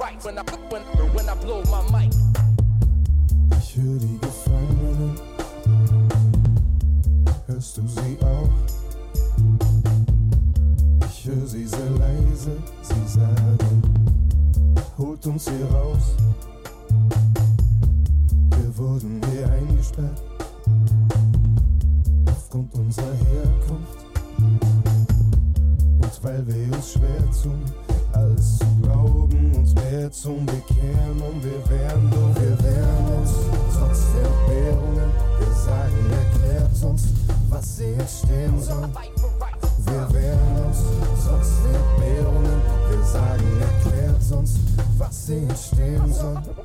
rights when I, when, when I blow my mic. Ich höre die Gefangenen. Hörst du sie auch? Ich höre sie sehr leise, sie sagen, holt uns hier raus. Wir wurden hier eingesperrt, aufgrund unserer Herkunft. Und weil wir uns schwer tun, alles zu glauben, uns mehr zum Bekehren und wir werden doch, wir wehren uns trotz der Entbehrungen. Wir sagen, erklärt uns, was hier entstehen soll. Wir wehren uns trotz der Entbehrungen. Wir sagen, erklärt uns, was hier entstehen soll.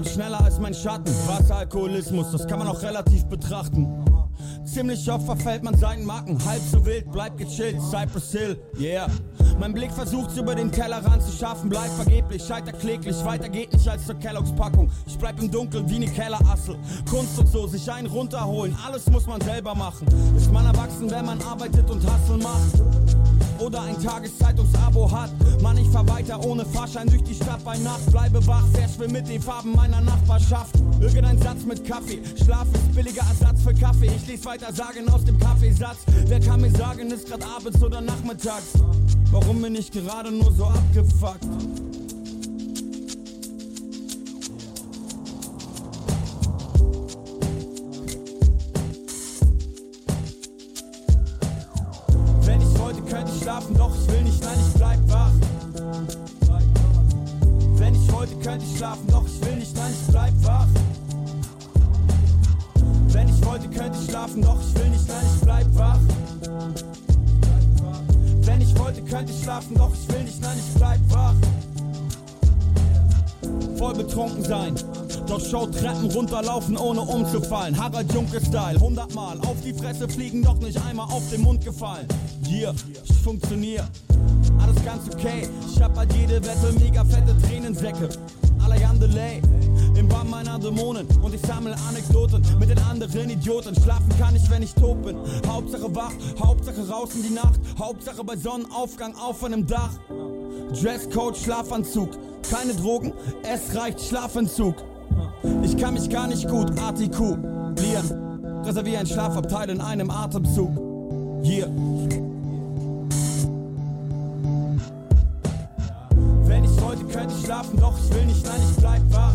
Shot schneller als mein Schatten. Wasseralkoholismus, das kann man auch relativ betrachten. Ziemlich oft verfällt man seinen Marken. Halb so wild, bleib gechillt. Cypress Hill, yeah. Mein Blick versucht's über den Tellerrand zu schaffen, bleib vergeblich, scheiter kläglich. Weiter geht nicht als zur Kelloggs Packung. Ich bleib im Dunkeln wie ne Kellerassel. Kunst und so, sich einen runterholen. Alles muss man selber machen. Ist man erwachsen, wenn man arbeitet und Hustle macht? Oder ein Tageszeitungsabo hat. Mann, ich fahr weiter ohne Fahrschein durch die Stadt bei Nacht. Bleibe wach, verschwimm mit den Farben meiner Nachbarschaft. Irgendein Satz mit Kaffee. Schlaf ist billiger Ersatz für Kaffee. Ich lese weiter Sagen aus dem Kaffeesatz. Wer kann mir sagen, ist grad abends oder nachmittags? Warum bin ich gerade nur so abgefuckt? Doch ich will nicht, nein, ich bleib wach. Wenn ich wollte, könnte ich schlafen, doch ich will nicht, nein, ich bleib wach. Wenn ich wollte, könnte ich schlafen, doch ich will nicht, nein, ich bleib wach. Wenn ich wollte, könnte ich schlafen, doch ich will nicht, nein, ich bleib wach. Voll betrunken sein, doch Show Treppen runterlaufen, ohne umzufallen. Harald Junke-Style, hundertmal auf die Fresse fliegen, doch nicht einmal auf den Mund gefallen. Yeah, ich funktionier, alles ganz okay. Ich hab halt jede Wette mega fette Tränensäcke. Alain Delay, im Bann meiner Dämonen und ich sammle Anekdoten mit den anderen Idioten. Schlafen kann ich, wenn ich tot bin. Hauptsache wach, Hauptsache raus in die Nacht, Hauptsache bei Sonnenaufgang auf einem Dach. Dresscode, Schlafanzug, keine Drogen, es reicht Schlafentzug. Ich kann mich gar nicht gut artikulieren. Reservier ein Schlafabteil in einem Atemzug. Hier. Wenn ich wollte, könnte ich schlafen, doch ich will nicht, nein, ich bleib wach.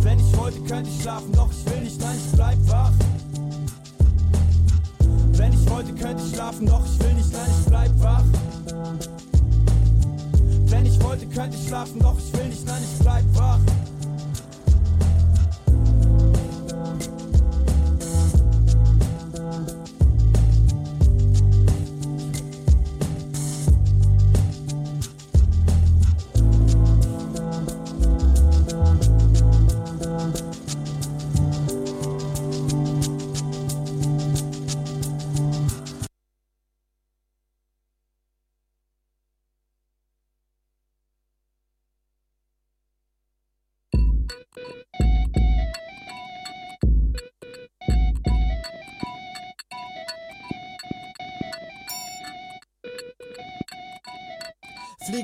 Wenn ich wollte, könnte ich schlafen, doch ich will nicht, nein, ich bleib wach. Wenn ich wollte, könnte ich schlafen, doch ich will nicht, nein, ich bleib wach. Wenn ich wollte, könnte ich schlafen, doch ich will nicht, nein, ich bleib wach.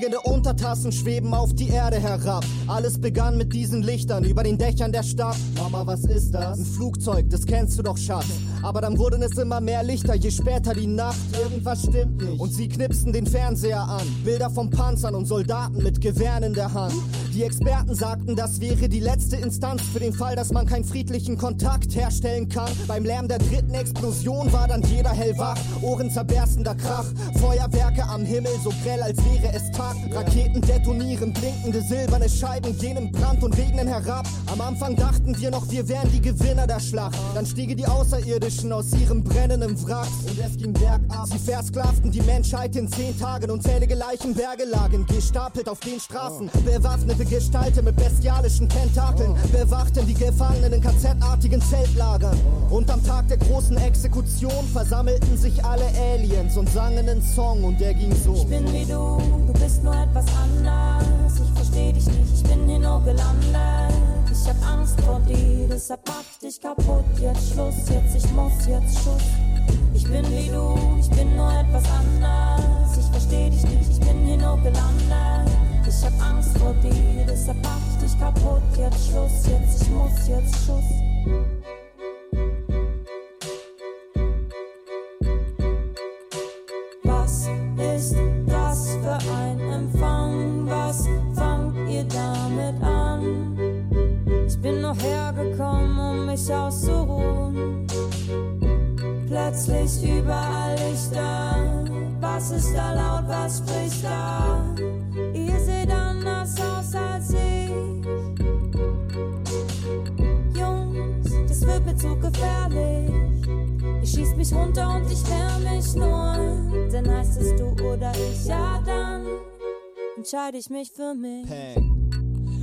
nigga the only Untertassen schweben auf die Erde herab. Alles begann mit diesen Lichtern über den Dächern der Stadt. Mama, was ist das? Ein Flugzeug, das kennst du doch, Schatz. Aber dann wurden es immer mehr Lichter, je später die Nacht. Irgendwas stimmt nicht. Und sie knipsten den Fernseher an. Bilder von Panzern und Soldaten mit Gewehren in der Hand. Die Experten sagten, das wäre die letzte Instanz für den Fall, dass man keinen friedlichen Kontakt herstellen kann. Beim Lärm der dritten Explosion war dann jeder hellwach. Ohren zerberstender Krach. Feuerwerke am Himmel, so grell, als wäre es Tag. Raketen detonieren, blinkende silberne Scheiben gehen im Brand und regnen herab. Am Anfang dachten wir noch, wir wären die Gewinner der Schlacht. Dann stiegen die Außerirdischen aus ihrem brennenden Wrack und es ging bergab. Sie versklavten die Menschheit in zehn Tagen. Unzählige Leichenberge lagen gestapelt auf den Straßen. Bewaffnete Gestalten mit bestialischen Tentakeln bewachten die Gefangenen in KZ-artigen Zeltlagern. Und am Tag der großen Exekution versammelten sich alle Aliens und sangen einen Song und der ging so. Ich bin wie du, du bist nur etwas anders. Ich versteh dich nicht, ich bin hier nur gelandet. Ich hab Angst vor dir, deshalb mach ich dich kaputt. Jetzt Schluss, jetzt ich muss, jetzt Schuss. Ich bin wie du, ich bin nur etwas anders. Ich versteh dich nicht, ich bin hier nur gelandet. Ich hab Angst vor dir, deshalb mach ich dich kaputt. Jetzt Schluss, jetzt ich muss, jetzt Schuss. Was ist da laut, was spricht da? Ihr seht anders aus als ich. Jungs, das wird mir zu gefährlich. Ihr schießt mich runter und ich wehr mich nur. Dann heißt es du oder ich, ja dann entscheide ich mich für mich. Peng.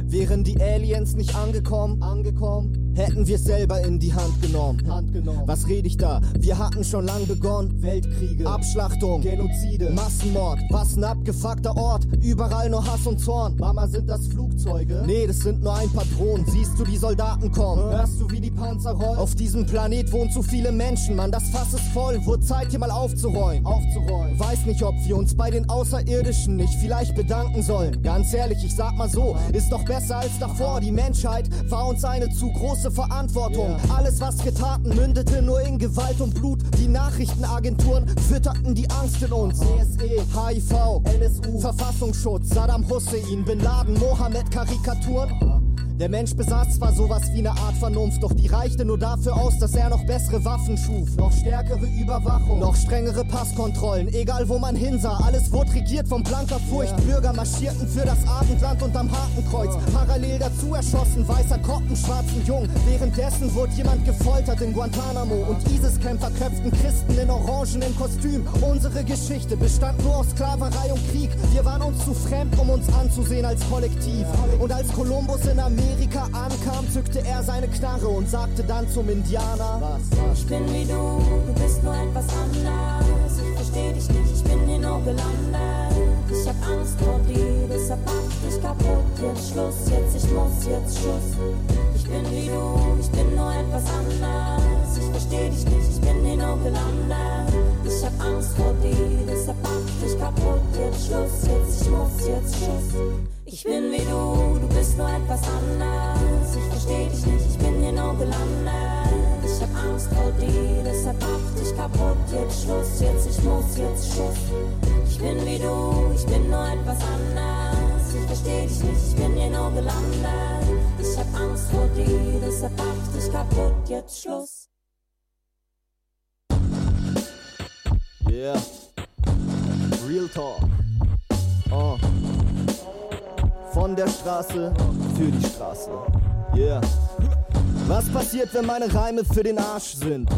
Wären die Aliens nicht angekommen, angekommen, hätten wir selber in die Hand genommen. Hand genommen. Was rede ich da? Wir hatten schon lang begonnen. Weltkriege, Abschlachtung, Genozide, Massenmord. Was ein abgefuckter Ort. Überall nur Hass und Zorn. Mama, sind das Flugzeuge? Nee, das sind nur ein paar Drohnen. Siehst du die Soldaten kommen? Hörst du, wie die Panzer rollen? Auf diesem Planet wohnen zu viele Menschen, Mann. Das Fass ist voll. Wurde Zeit, hier mal aufzuräumen. Aufzuräumen. Weiß nicht, ob wir uns bei den Außerirdischen nicht vielleicht bedanken sollen. Ganz ehrlich, ich sag mal so, ist doch besser als davor. Die Menschheit war uns eine zu große Verantwortung. Alles, was wir taten, mündete nur in Gewalt und Blut. Die Nachrichtenagenturen fütterten die Angst in uns. CSE, HIV, NSU, Verfassungsschutz, Saddam Hussein, Bin Laden, Mohammed-Karikaturen. Der Mensch besaß zwar sowas wie eine Art Vernunft, doch die reichte nur dafür aus, dass er noch bessere Waffen schuf. Noch stärkere Überwachung, noch strengere Passkontrollen, egal wo man hinsah. Alles wurde regiert von blanker Furcht. Bürger marschierten für das Abendland unterm Hakenkreuz. Parallel dazu erschossen, weißer Koppen, schwarzen Jungen. Währenddessen wurde jemand gefoltert in Guantanamo. Und ISIS-Kämpfer köpften Christen in orangenen Kostüm. Unsere Geschichte bestand nur aus Sklaverei und Krieg. Wir waren uns zu fremd, um uns anzusehen als Kollektiv. Und als Kolumbus in Amerika ankam, zückte er seine Knarre und sagte dann zum Indianer: Was, was? Ich bin wie du, du bist nur etwas anders. Ich versteh dich nicht, ich bin hier nur gelandet. Ich hab Angst vor dir, deshalb mach ich dich kaputt. jetzt Schluss, jetzt ich muss, jetzt Schluss. Ich bin wie du, ich bin nur etwas anders. Ich versteh dich nicht, ich bin hier nur gelandet. Ich hab Angst vor dir, deshalb mach dich kaputt. Jetzt Schluss, jetzt ich muss, jetzt Schluss. Ich bin wie du, du bist nur etwas anders. Ich versteh dich nicht, ich bin hier nur gelandet. Ich hab Angst vor dir, deshalb mach dich kaputt. Jetzt Schluss, jetzt ich muss, jetzt Schluss. Ich bin wie du, ich bin nur etwas anders. Ich versteh dich nicht, ich bin hier nur gelandet. Ich hab Angst vor dir, deshalb mach dich kaputt. Jetzt Schluss. Yeah. Real Talk. Oh. Von der Straße für die Straße. Yeah. Was passiert, wenn meine Reime für den Arsch sind?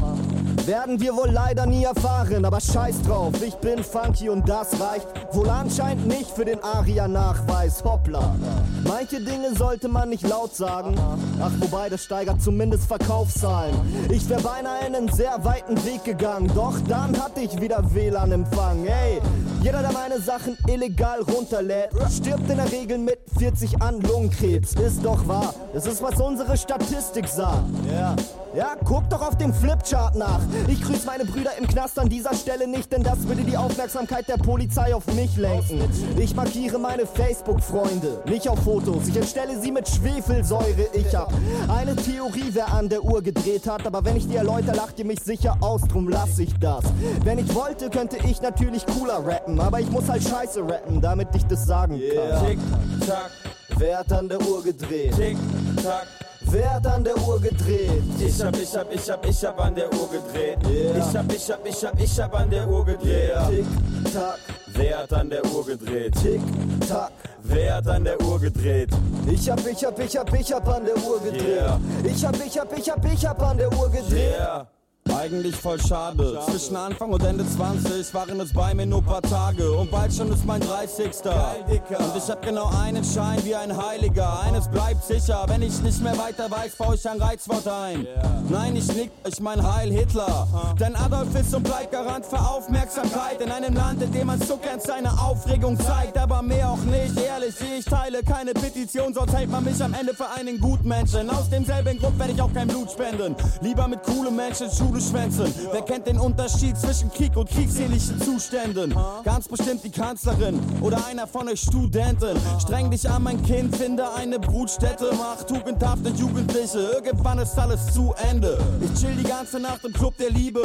Werden wir wohl leider nie erfahren, aber scheiß drauf, ich bin funky und das reicht wohl anscheinend nicht für den Aria-Nachweis. Hoppla. Manche Dinge sollte man nicht laut sagen. Ach, wobei, das steigert zumindest Verkaufszahlen. Ich wäre beinahe einen sehr weiten Weg gegangen, doch dann hatte ich wieder WLAN-Empfang. Ey, jeder, der meine Sachen illegal runterlädt, stirbt in der Regel mit 40 an Lungenkrebs. Ist doch wahr. Das ist, was unsere Statistik sagt. Ja. Ja, guck doch auf dem Flipchart nach. Ich grüße meine Brüder im Knast an dieser Stelle nicht, denn das würde die Aufmerksamkeit der Polizei auf mich lenken. Ich markiere meine Facebook-Freunde, nicht auf Fotos. Ich entstelle sie mit Schwefelsäure. Ich hab eine Theorie, wer an der Uhr gedreht hat. Aber wenn ich die erläuter, lacht ihr mich sicher aus, drum lass ich das. Wenn ich wollte, könnte ich natürlich cooler rappen. Aber ich muss halt scheiße rappen, damit ich das sagen kann. Tick, tack, Wer hat an der Uhr gedreht? tick, tack. Wer hat an der Uhr gedreht? Ich hab, ich hab, ich hab, ich hab an der Uhr gedreht. Yeah. Ich hab, ich hab, ich hab, ich hab an der Uhr gedreht. Tick, tack, Wer hat an der Uhr gedreht? tick, tack. Wer hat an der Uhr gedreht? Ich hab, ich hab, ich hab, ich hab an der Uhr gedreht. Yeah. Ich hab, ich hab, ich hab, ich hab an der Uhr gedreht. Yeah. Eigentlich voll schade. Zwischen Anfang und Ende 20 waren es bei mir nur paar Tage. Und bald schon ist mein 30. Und ich hab genau einen Schein wie ein Heiliger. Eines bleibt sicher, wenn ich nicht mehr weiter weiß, baue ich ein Reizwort ein. Nein, ich nick, ich mein Heil Hitler. Denn Adolf ist und bleibt Garant für Aufmerksamkeit. In einem Land, in dem man so gern seine Aufregung zeigt. Aber mehr auch nicht, ehrlich, ich teile keine Petition, sonst hält man mich am Ende für einen Gutmenschen. Aus demselben Grund werde ich auch kein Blut spenden. Lieber mit coolen Menschen Schule schwänzen. Wer kennt den Unterschied zwischen Krieg und kriegsähnlichen Zuständen? Ganz bestimmt die Kanzlerin oder einer von euch Studenten. Streng dich an, mein Kind, finde eine Brutstätte. Mach tugendhafte Jugendliche. Irgendwann ist alles zu Ende. Ich chill die ganze Nacht im Club der Liebe.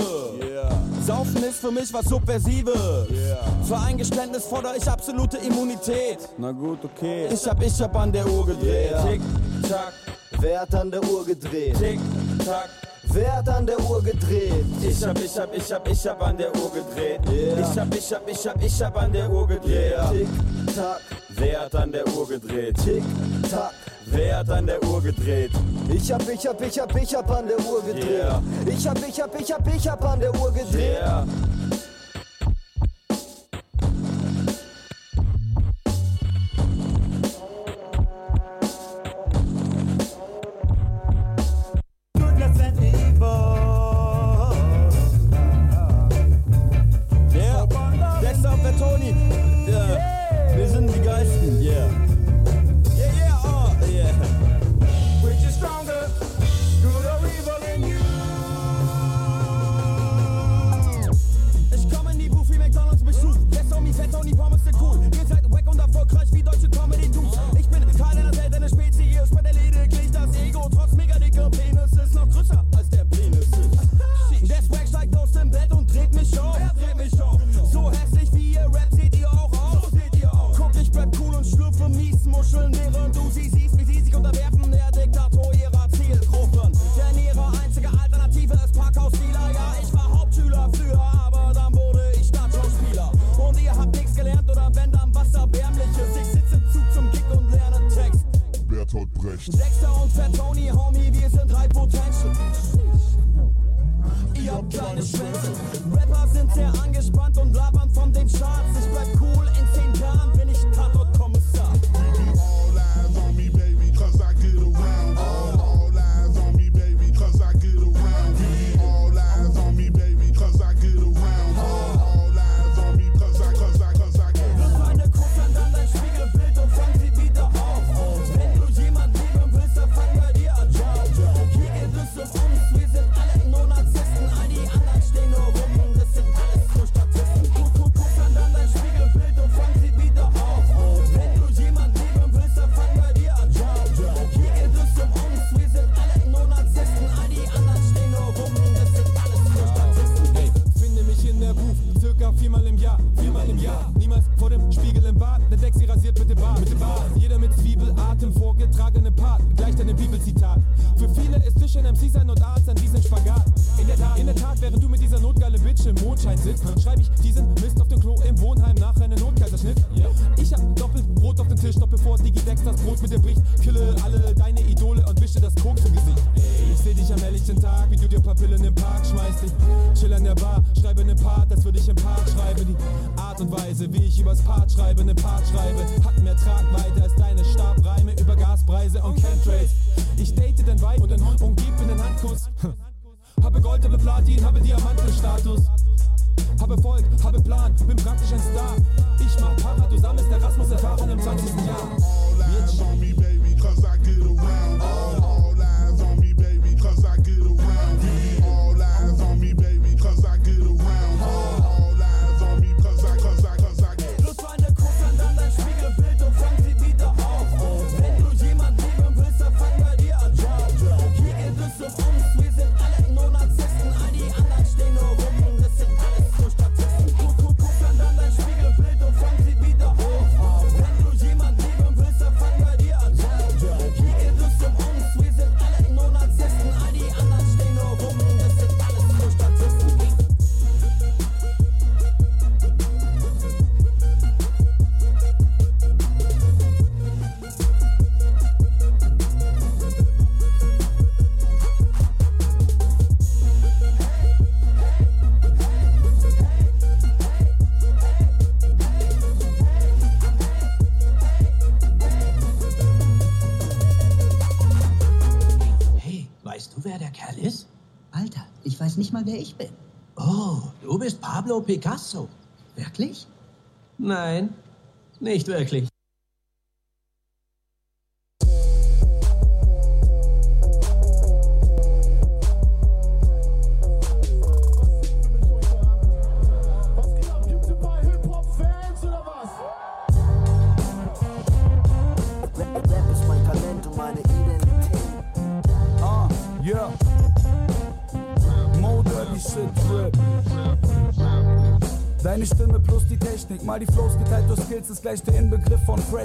Saufen ist für mich was Subversives. Für ein Geständnis fordere ich absolute Immunität. Na gut, okay. Ich hab, ich hab an der Uhr gedreht. Tick, tack, Wer hat an der Uhr gedreht? tick, tack. Wer hat an der Uhr gedreht? Ich hab, ich hab, ich hab, ich hab an der Uhr gedreht. Yeah. Ich hab, ich hab, ich hab, ich hab an der Uhr gedreht. Tick, tack, Wer hat an der Uhr gedreht? tick, tack. Wer hat an der Uhr gedreht? Ich hab, ich hab, ich hab, ich hab an der Uhr gedreht. Yeah. Ich hab, ich hab, ich hab, ich hab an der Uhr gedreht. Yeah. Erfolgreich wie deutsche Comedy-Dudes. Ich bin Teil einer seltenen Spezies, bei der lediglich das Ego trotz mega dicker Penis ist noch größer als der Penis ist. Der Swag steigt aus dem Bett und dreht mich auf. Er dreht mich auf. So hässlich wie ihr Rap seht ihr auch aus. seht ihr auch. Guck, ich bleib cool und schlürfe mies Muscheln, während du sie siehst, wie sie sich unterwerfen. Der Diktator ihrer Zielgruppen. Denn ihre einzige Alternative ist Parkhaus-Dealer. Ja, ich war Hauptschüler früher, aber dann wurde ich Stadtschauspieler. Und ihr habt nichts gelernt oder wenn dann was Bertolt Brecht. Dexter und Fat Tony, Homie, wir sind drei Potential. Ihr habt kleine Schwänze. Rapper sind sehr angespannt und labern von den Charts. Ich bleib cool, in mal, wer ich bin. Oh, du bist Pablo Picasso. Wirklich? Nein, nicht wirklich.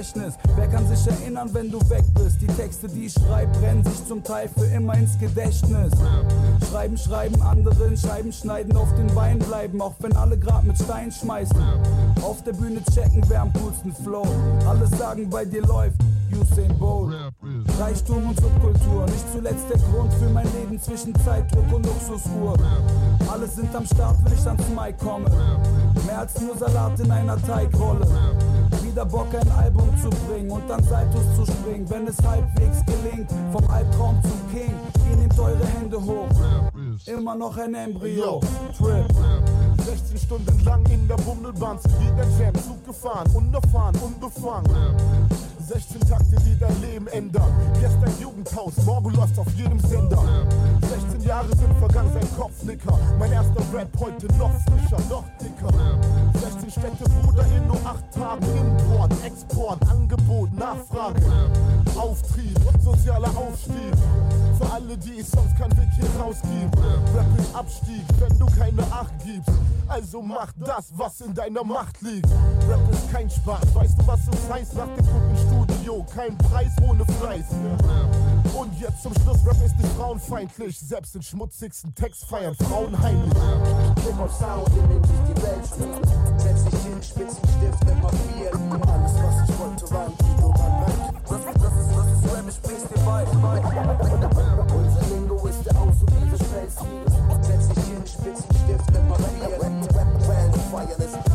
Freshness. Wer kann sich erinnern, wenn du weg bist? Die Texte, die ich schreib, brennen sich zum Teil für immer ins Gedächtnis. Schreiben, schreiben, anderen Scheiben schneiden, auf den Beinen bleiben, auch wenn alle grad mit Stein schmeißen. Auf der Bühne checken, wer am coolsten flow. Alles sagen, bei dir läuft. Usain Bolt. Reichtum und Subkultur, nicht zuletzt der Grund für mein Leben zwischen Zeitdruck und Luxusuhr. Alle sind am Start, wenn ich ans Mic komme. Mehr als nur Salat in einer Teigrolle. Wieder Bock ein Album zu bringen und dann Saltos zu springen, wenn es halbwegs gelingt. Vom Albtraum zum King, ihr nehmt eure Hände hoch. Immer noch ein Embryo. Trip. 16 Stunden lang in der Bummelbahn zu jedem Jam Zug gefahren, unerfahren, unbefangen. 16 Takte, die dein Leben ändern. Gestern Jugendhaus, morgen läuft auf jedem Sender. 16 Jahre sind vergangen, sein Kopfnicker. Mein erster Rap heute noch frischer, noch dicker. 16 Städte, Bruder, in nur 8 Tagen. Import, Export, Angebot, Nachfrage. Auftrieb, sozialer Aufstieg. Für alle, die es sonst kein Weg hier rausgibt. Rap ist Abstieg, wenn du keine Acht gibst. Also mach das, was in deiner Macht liegt. Rap ist kein Spaß, weißt du, was es heißt? Nach dem guten Studio, kein Preis ohne Fleiß. Und jetzt zum Schluss, Rap ist nicht frauenfeindlich. Selbst den schmutzigsten Text feiern Frauen heimlich. Sound, in dem sich die Welt. Setz dich hin, Spitzenstift, nimm Papier. Alles, was ich wollte, war ein Video, mein Weg. Das, ist, das ist Rap, ich sprich's dir bei. Spitzenstift, nimm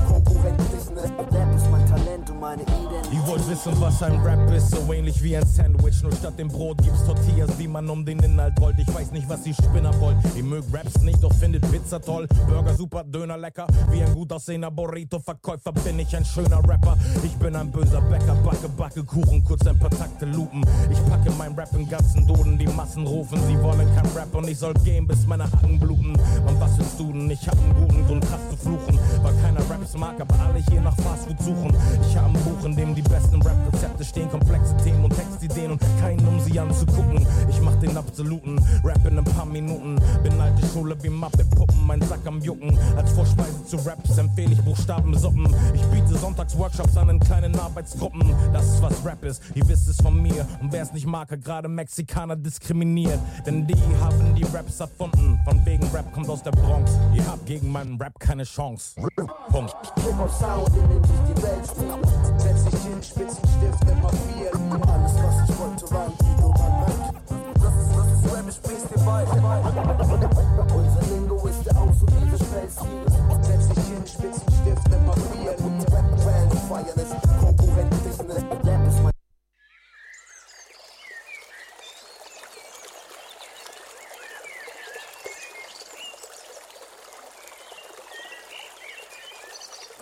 meine Identität. Ihr wollt wissen, was ein Rap ist, so ähnlich wie ein Sandwich. Nur statt dem Brot gibt's Tortillas, die man um den Inhalt rollt. Ich weiß nicht, was die Spinner wollt. Ihr mögt Raps nicht, doch findet Pizza toll. Burger super, Döner lecker. Wie ein gut aussehender Burrito-Verkäufer bin ich ein schöner Rapper. Ich bin ein böser Bäcker, backe, backe Kuchen, kurz ein paar Takte lupen. Ich packe mein Rap im ganzen Doden, die Massen rufen. Sie wollen kein Rap und ich soll gehen, bis meine Hacken bluten. Man, was willst du denn? Ich hab einen guten Grund, krass zu fluchen. Weil keiner Raps mag, aber alle hier nach Fastfood suchen. Ich hab ein Buch, in dem die besten Rap-Rezepte stehen, komplexe Themen und Textideen und keinen, um sie anzugucken. Ich mach den absoluten Rap in ein paar Minuten. Bin alte Schule wie Muppet-Puppen, mein Sack am Jucken. Als Vorspeise zu Raps empfehle ich Buchstabensuppen. Ich biete Sonntagsworkshops an in kleinen Arbeitsgruppen. Das ist was Rap ist, ihr wisst es von mir. Und wer es nicht mag, hat gerade Mexikaner diskriminiert. Denn die haben die Raps erfunden. Von wegen Rap kommt aus der Bronx. Ihr habt gegen meinen Rap keine Chance. Punkt. Sound, in dem sich die Welt spielt. Setz dich hin, Spitzenstift, immer viel. Alles, was Unser Lingo ist der Aus- und Spellstil. Setz dich hin, Spitzenstift, immer viel. Rap, Fans feiern es, Konkurrenten wissen es. Rap ist mein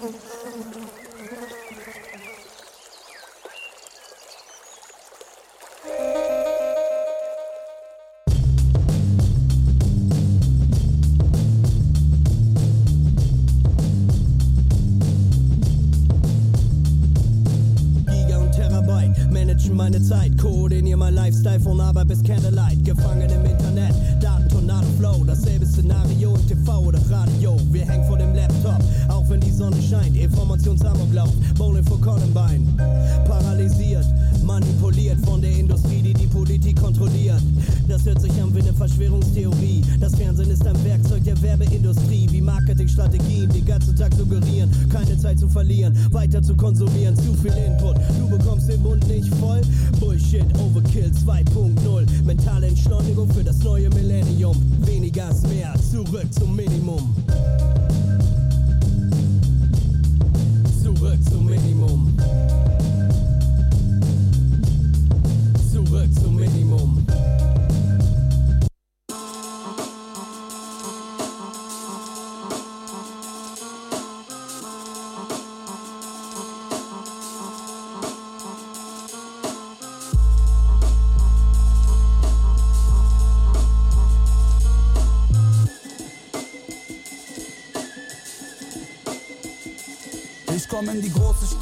Giga Arbeit bis Candlelight. Gefangen im Internet, Daten, Tornado, Flow, dasselbe Szenario im TV oder Radio. Wir hängen vor Sonne scheint. Informationsamoklauf, Bowling vor Columbine. Paralysiert, manipuliert von der Industrie, die die Politik kontrolliert. Das hört sich an wie eine Verschwörungstheorie. Das Fernsehen ist ein Werkzeug der Werbeindustrie, wie Marketingstrategien, die ganzen Tag suggerieren, keine Zeit zu verlieren, weiter zu konsumieren, zu viel Input. Du bekommst den Mund nicht voll. Bullshit, Overkill 2.0. Mentale Entschleunigung für das neue Millennium. Weniger ist mehr, zurück zum Minimum. Zurück zum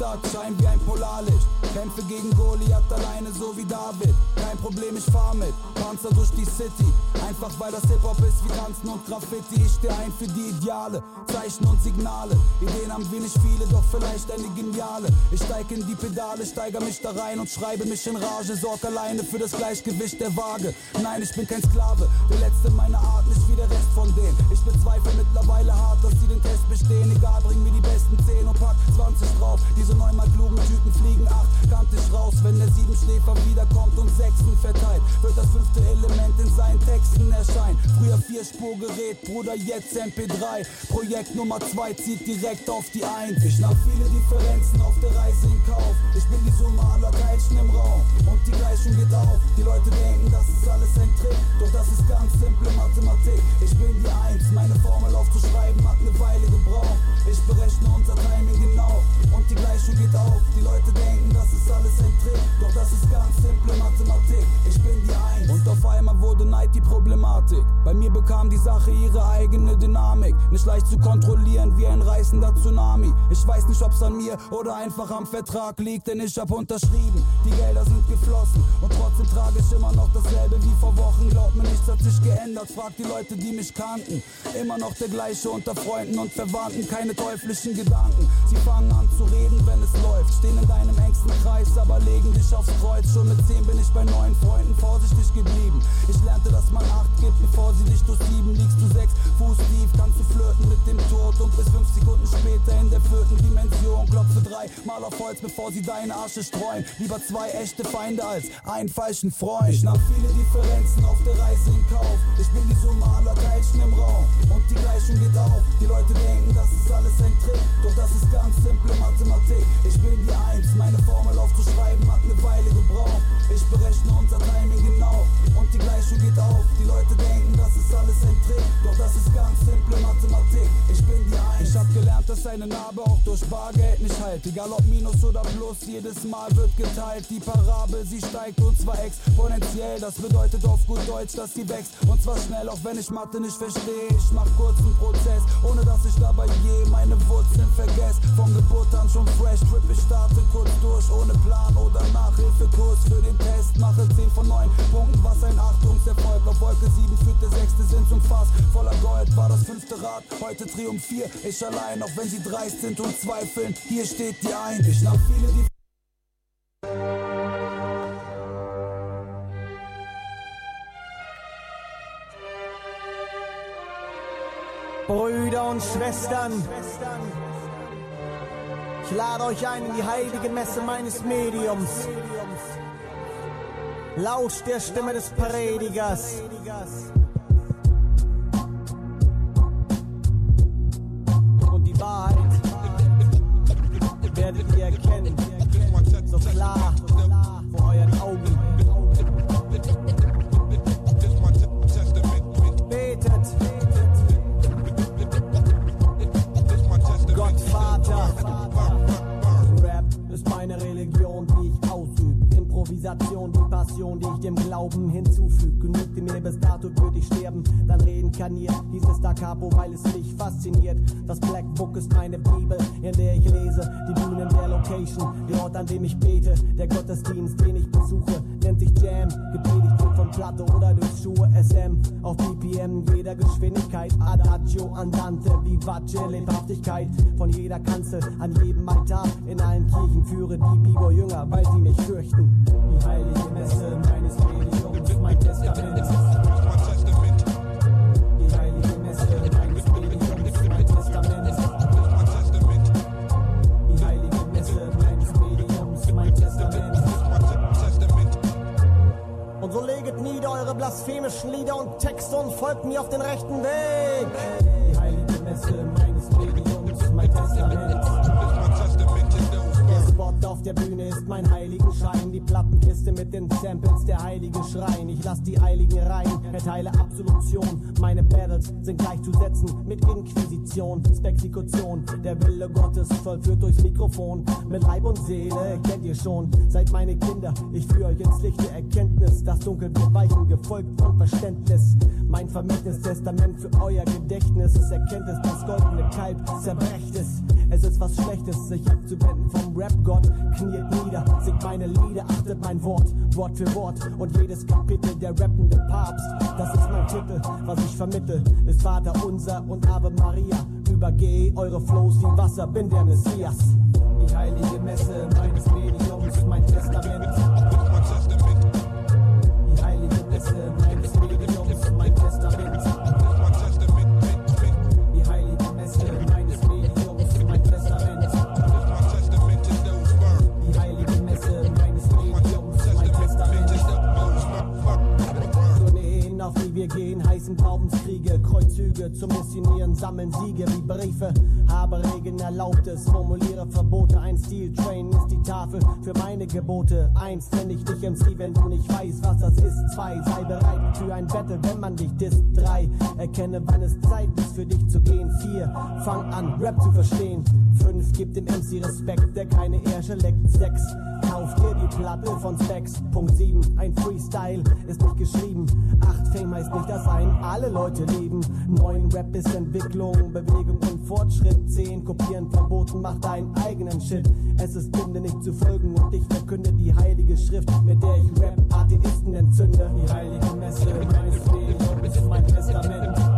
Stadt, schein wie ein Polarlicht. Kämpfe gegen Goliath alleine, so wie David. Kein Problem, ich fahr mit. Panzer durch die City. Einfach weil das Hip-Hop ist wie Tanzen und Graffiti. Ich steh ein für die Ideale, Zeichen und Signale. Ideen haben wir nicht viele, doch vielleicht eine geniale. Ich steig in die Pedale, steiger mich da rein und schreibe mich in Rage. Sorg alleine für das Gleichgewicht der Waage. Nein, ich bin kein Sklave, der letzte meiner Art, nicht wie der Rest von denen. Ich bezweifle mittlerweile hart, dass sie den Test bestehen. Egal, bring mir die besten 10 und pack 20 drauf. Diese neunmal klugen Typen fliegen acht, kantig raus. Wenn der Siebenschläfer wiederkommt und Sechsten verteilt, wird das fünfte Element in seinen Texten erscheinen. Früher Vierspurgerät, Bruder, jetzt MP3. Projekt Nummer 2 zieht direkt auf die Eins. Ich nahm viele Differenzen auf der Reise in Kauf. Ich bin die Summe aller Teilchen im Raum und die Gleichung geht auf. Die Leute denken, das ist alles ein Trick, doch das ist ganz simple Mathematik. Ich bin die Eins, meine Formel aufzuschreiben hat eine Weile gebraucht. Ich berechne unser Timing genau und die Gleichung geht auf. Die Leute denken, das ist alles ein Trick, doch das ist ganz simple Mathematik. Ich bin die Eins. Und auf einmal wurde Neid die Problematik. Bei mir bekam die Sache ihre eigene Dynamik. Nicht leicht zu kontrollieren wie ein reißender Tsunami. Ich weiß nicht, ob's an mir oder einfach am Vertrag liegt, denn ich hab unterschrieben. Die Gelder sind geflossen und trotzdem trage ich immer noch dasselbe wie vor Wochen. Glaub mir, nichts hat sich geändert. Frag die Leute, die mich kannten. Immer noch der gleiche unter Freunden und Verwandten. Keine teuflischen Gedanken. Sie fangen an zu reden, wenn es läuft. Stehen in deinem engsten Kreis, aber legen dich aufs Kreuz. Schon mit 10 bin ich bei neuen Freunden vorsichtig geblieben. Ich lernte, dass man Acht gibt, bevor sie dich durchsieben. Liegst du sechs Fuß tief, kannst du flirten mit dem Tod. Und bis fünf Sekunden später in der vierten Dimension klopfe drei Mal auf Holz, bevor sie deine Asche streuen. Lieber zwei echte Feinde als einen falschen Freund. Ich nahm viele Differenzen auf der Reise in Kauf. Ich bin die Summe aller Teilchen im Raum. Und die Gleichung geht auf. Die Leute denken, das ist alles ein Trick. Doch das ist ganz simple Mathematik. Ich bin die Eins, meine Formel aufzuschreiben hat eine Weile gebraucht. Ich berechne unser Timing genau. Und die Gleichung geht auf. Die Leute denken, das ist alles ein Trick. Doch das ist ganz simple Mathematik. Ich bin die Eins. Ich hab gelernt, dass eine Narbe auch durch Bargeld nicht heilt. Egal ob Minus oder Plus, jedes Mal wird geteilt. Die Parabel, sie steigt und zwar exponentiell. Das bedeutet auf gut Deutsch, dass sie wächst. Und zwar schnell, auch wenn ich Mathe nicht verstehe. Ich mach kurzen Prozess, ohne dass ich dabei je meine Wurzeln vergesse. Von Geburt an schon fresh, Trip, ich starte kurz durch, ohne Plan oder Nachhilfekurs für den Test. Mache 10 von 9 Punkten, was ein Achtungserfolg Brücke 7 führt der sechste Sinn zum Fass. Voller Gold war das fünfte Rad, heute triumphier ich allein, auch wenn sie dreist sind und zweifeln. Hier steht die ein, ich nahm viele, die Brüder und Schwestern, ich lade euch ein in die heilige Messe meines Mediums. Lauscht der Stimme des Predigers. Und die Wahrheit werdet ihr erkennen, Glauben hinzufüge. Genügte mir bis dato, würde ich sterben, dann reinkarniert. Hieß es Da Capo, weil es mich fasziniert. Das Black Book ist meine Bibel, in der ich lese. Die Bühnen der Location, der Ort, an dem ich bete. Der Gottesdienst, den ich besuche, nennt sich Jam. Gepredigt wird von Platte oder durch Schuhe SM. Auf BPM jeder Geschwindigkeit. Adagio, Andante, Vivace, Lebhaftigkeit. Von jeder Kanzel, an jedem Altar. In allen Kirchen führe die Bibel eure blasphemischen Lieder und Texte und folgt mir auf den rechten Weg. Die heilige Messe meines auf der Bühne ist mein Heiligenschein. Die Plattenkiste mit den Samples, der heilige Schrein. Ich lass die Heiligen rein, erteile Absolution. Meine Battles sind gleichzusetzen mit Inquisition, Spexikution. Der Wille Gottes vollführt durchs Mikrofon. Mit Leib und Seele kennt ihr schon. Seid meine Kinder, ich führe euch ins Licht der Erkenntnis. Das Dunkel wird weichen, gefolgt von Verständnis. Mein Vermächtnis-Testament für euer Gedächtnis. Es erkennt es, das goldene Kalb zerbrecht es. Es ist was Schlechtes, sich abzuwenden vom Rap-Gott. Kniet nieder, singt meine Lieder, achtet mein Wort, Wort für Wort. Und jedes Kapitel der rappende Papst, das ist mein Titel. Was ich vermittel, ist Vater unser und Ave Maria. Übergeh eure Flows wie Wasser, bin der Messias. Die heilige Messe meines Mediums, wir gehen, heißen Glaubenskriege, Kreuzzüge zum Missionieren, sammeln Siege wie Briefe. Habe Regen Erlaubtes, formuliere Verbote. Ein Steel-Train ist die Tafel für meine Gebote. Eins nenn ich dich MC, wenn du nicht weißt, was das ist. Zwei, sei bereit für ein Battle, wenn man dich disst. Drei, erkenne, wann es Zeit ist für dich zu gehen. Vier, fang an, Rap zu verstehen. Fünf, gib dem MC Respekt, der keine Ärsche leckt. Sechs, kauf dir die Platte von Specs. Punkt 7, ein Freestyle ist nicht geschrieben. 8, Fame heißt nicht, dass ein alle Leute lieben. 9, Rap ist Entwicklung, Bewegung und Fortschritt. 10, kopieren verboten, mach deinen eigenen Shit. Es ist Binde nicht zu folgen und ich verkünde die heilige Schrift, mit der ich Rap Atheisten entzünde. Die heilige Messe meines Mediums, mein Testament.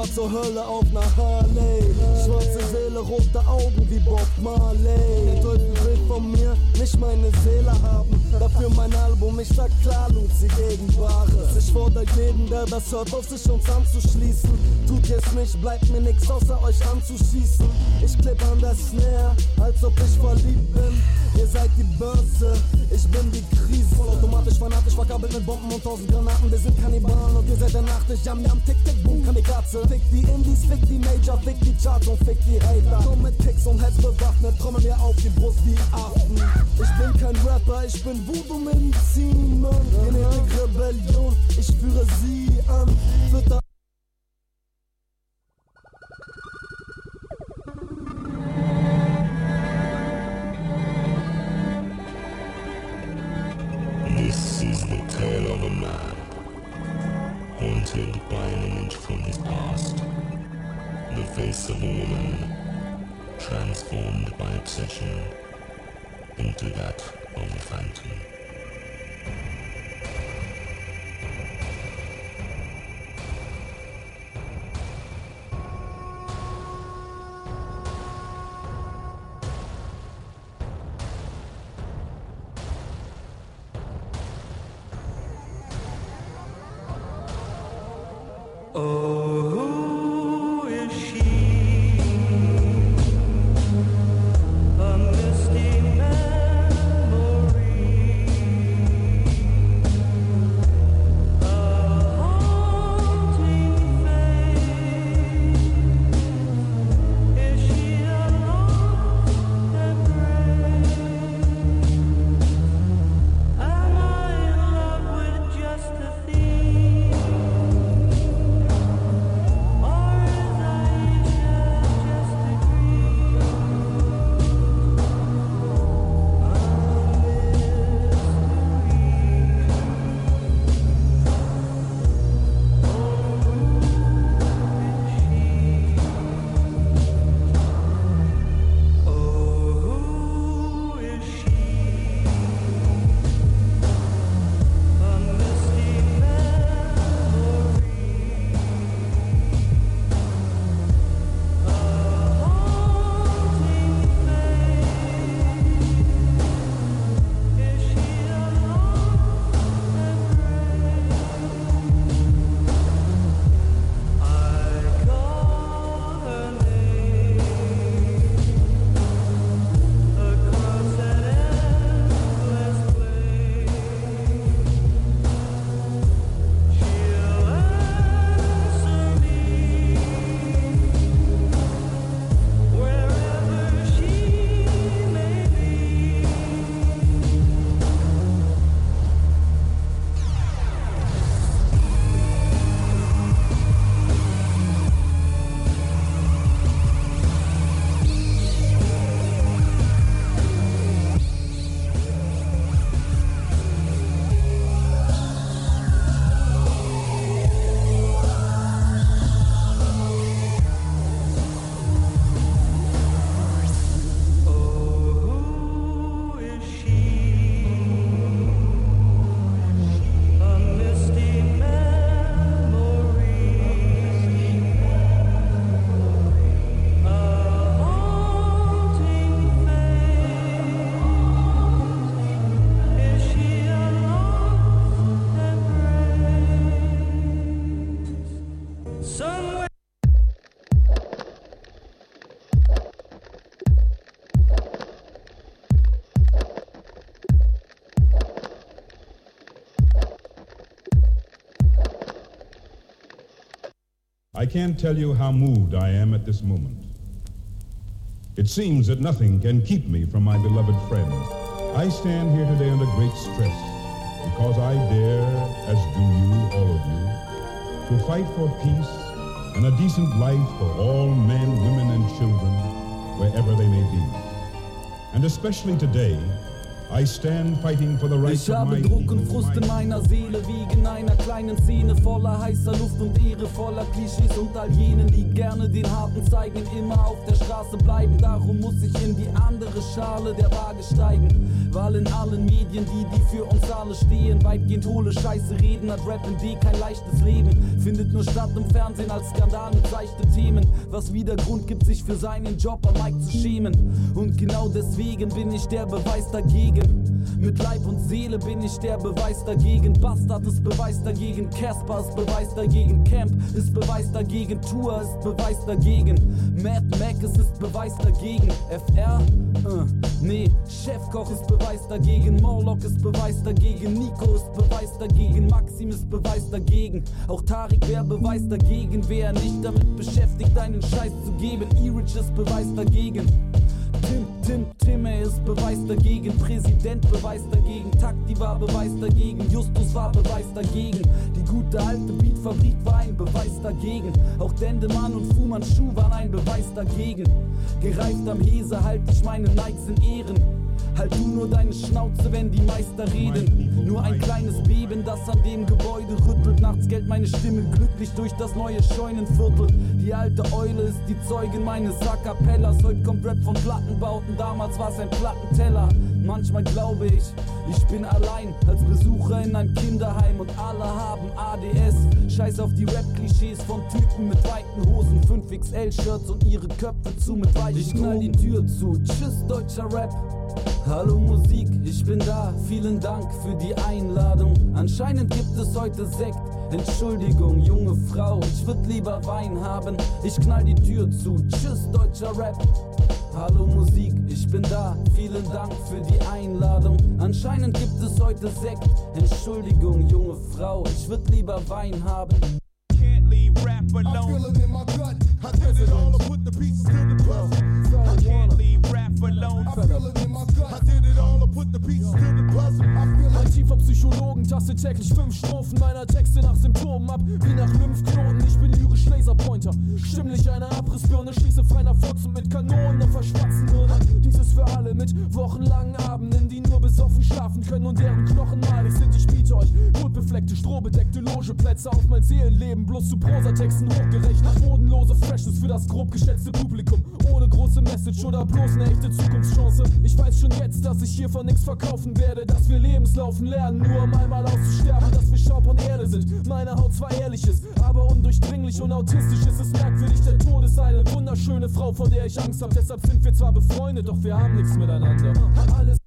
War zur Hölle auf nach Harley. Schwarze Seele, rote Augen wie Bob Marley. Der Teufel will von mir nicht meine Seele haben. Dafür mein Album, ich sag klar, Luzi gegen Bares. Ich fordere jeden, der das hört, auf sich uns anzuschließen. Tut ihr's nicht, bleibt mir nix außer euch anzuschießen. Ich klipp an der Snare, als ob ich verliebt bin. Ihr seid die Börse, ich bin die Krise. Vollautomatisch, fanatisch, verkabelt mit Bomben und tausend Granaten. Wir sind Kannibalen und ihr seid der Nachtisch. Jam, jam, tick, tick, boom, Kamikaze. Fick die Indies, fick die Major, fick die Charts und fick die Hater. Komm mit Kicks und Heads bewaffnet, trommel mir auf die Brust wie Affen. Ich bin kein Rapper, ich bin Voodoo-Medizin, Mann. Genetik Rebellion, ich führe sie an. Fütter I can't tell you how moved I am at this moment. It seems that nothing can keep me from my beloved friends. I stand here today under great stress because I dare, as do you, all of you, to fight for peace and a decent life for all men, women, and children, wherever they may be. And especially today, I stand fighting for the rights Ich habe Druck und Frust in meiner Seele, wie in einer kleinen Szene voller heißer Luft und Ehre, voller Klischees und all jenen, die gerne den Harten zeigen, immer auf der Straße bleiben. Darum muss ich in die andere Schale der Waage steigen, weil in allen Medien, die, die für uns alle stehen, weitgehend hohle Scheiße reden, hat Rap in D kein leichtes Leben. Findet nur statt im Fernsehen als Skandal mit seichte Themen, was wieder Grund gibt, sich für seinen Job am Mic zu schämen. Und genau deswegen bin ich der Beweis dagegen. Mit Leib und Seele bin ich der Beweis dagegen. Bastard ist Beweis dagegen. Casper ist Beweis dagegen. Camp ist Beweis dagegen. Tour ist Beweis dagegen. Mad Mac ist, ist Beweis dagegen. FR? Äh, nee. Chefkoch ist Beweis dagegen. Morlock ist Beweis dagegen. Nico ist Beweis dagegen. Maxim ist Beweis dagegen. Auch Tarik wäre Beweis dagegen. Wer nicht damit beschäftigt, einen Scheiß zu geben. E-Rich ist Beweis dagegen. Tim, Tim, Timme ist Beweis dagegen, Präsident Beweis dagegen, Takti war Beweis dagegen, Justus war Beweis dagegen, die gute alte Beatfabrik war ein Beweis dagegen, auch Dendemann und Fu Manchu waren ein Beweis dagegen. Gereift am Hese halt ich meine Nikes in Ehren. Halt du nur deine Schnauze, wenn die Meister reden. Nur ein kleines Beben, das an dem Gebäude rüttelt. Nachts gellt meine Stimme glücklich durch das neue Scheunenviertel. Die alte Eule ist die Zeugin meines A Cappellas. Heute kommt Rap von Plattenbauten, damals war's ein Plattenteller. Manchmal glaube ich, ich bin allein als Besucher in ein Kinderheim und alle haben ADS. Scheiß auf die Rap-Klischees von Typen mit weiten Hosen, 5XL-Shirts und ihre Köpfe zu mit weichen Ich knall die Tür zu. Tschüss, deutscher Rap. Hallo Musik, ich bin da. Vielen Dank für die Einladung. Anscheinend gibt es heute Sekt. Entschuldigung, junge Frau, ich würd lieber Wein haben. Ich knall die Tür zu. Tschüss, deutscher Rap. Hallo Musik, ich bin da. Vielen Dank für die Einladung. Anscheinend gibt es heute Sekt. Entschuldigung, junge Frau, ich würd lieber Wein haben. Can't leave rap alone. I feel it in my gut. I did it all and put the pieces to the puzzle. I can't leave rap alone. I feel it in my gut. I did it all and put the pieces Ein tiefer Psychologen tastet täglich fünf Strophen meiner Texte nach Symptomen ab, wie nach Lymphknoten. Ich bin lyrisch Laserpointer, stimmlich eine Abrissbirne, schließe frei nach und mit Kanonen auf verschwatzen Hirne. Dieses für alle mit wochenlangen Abenden, die besoffen schlafen können und deren Knochen malig sind. Ich biete euch blutbefleckte, strohbedeckte Logeplätze auf mein Seelenleben, bloß zu Prosatexten hochgerechnet. Bodenlose Freshness für das grob geschätzte Publikum, ohne große Message oder bloß eine echte Zukunftschance. Ich weiß schon jetzt, dass ich hiervon nichts verkaufen werde, dass wir Lebenslaufen lernen, nur um einmal auszusterben, dass wir Staub und Erde sind. Meine Haut zwar ehrlich ist, aber undurchdringlich und autistisch ist es merkwürdig. Der Tod ist eine wunderschöne Frau, vor der ich Angst hab. Deshalb sind wir zwar befreundet, doch wir haben nichts miteinander. Alles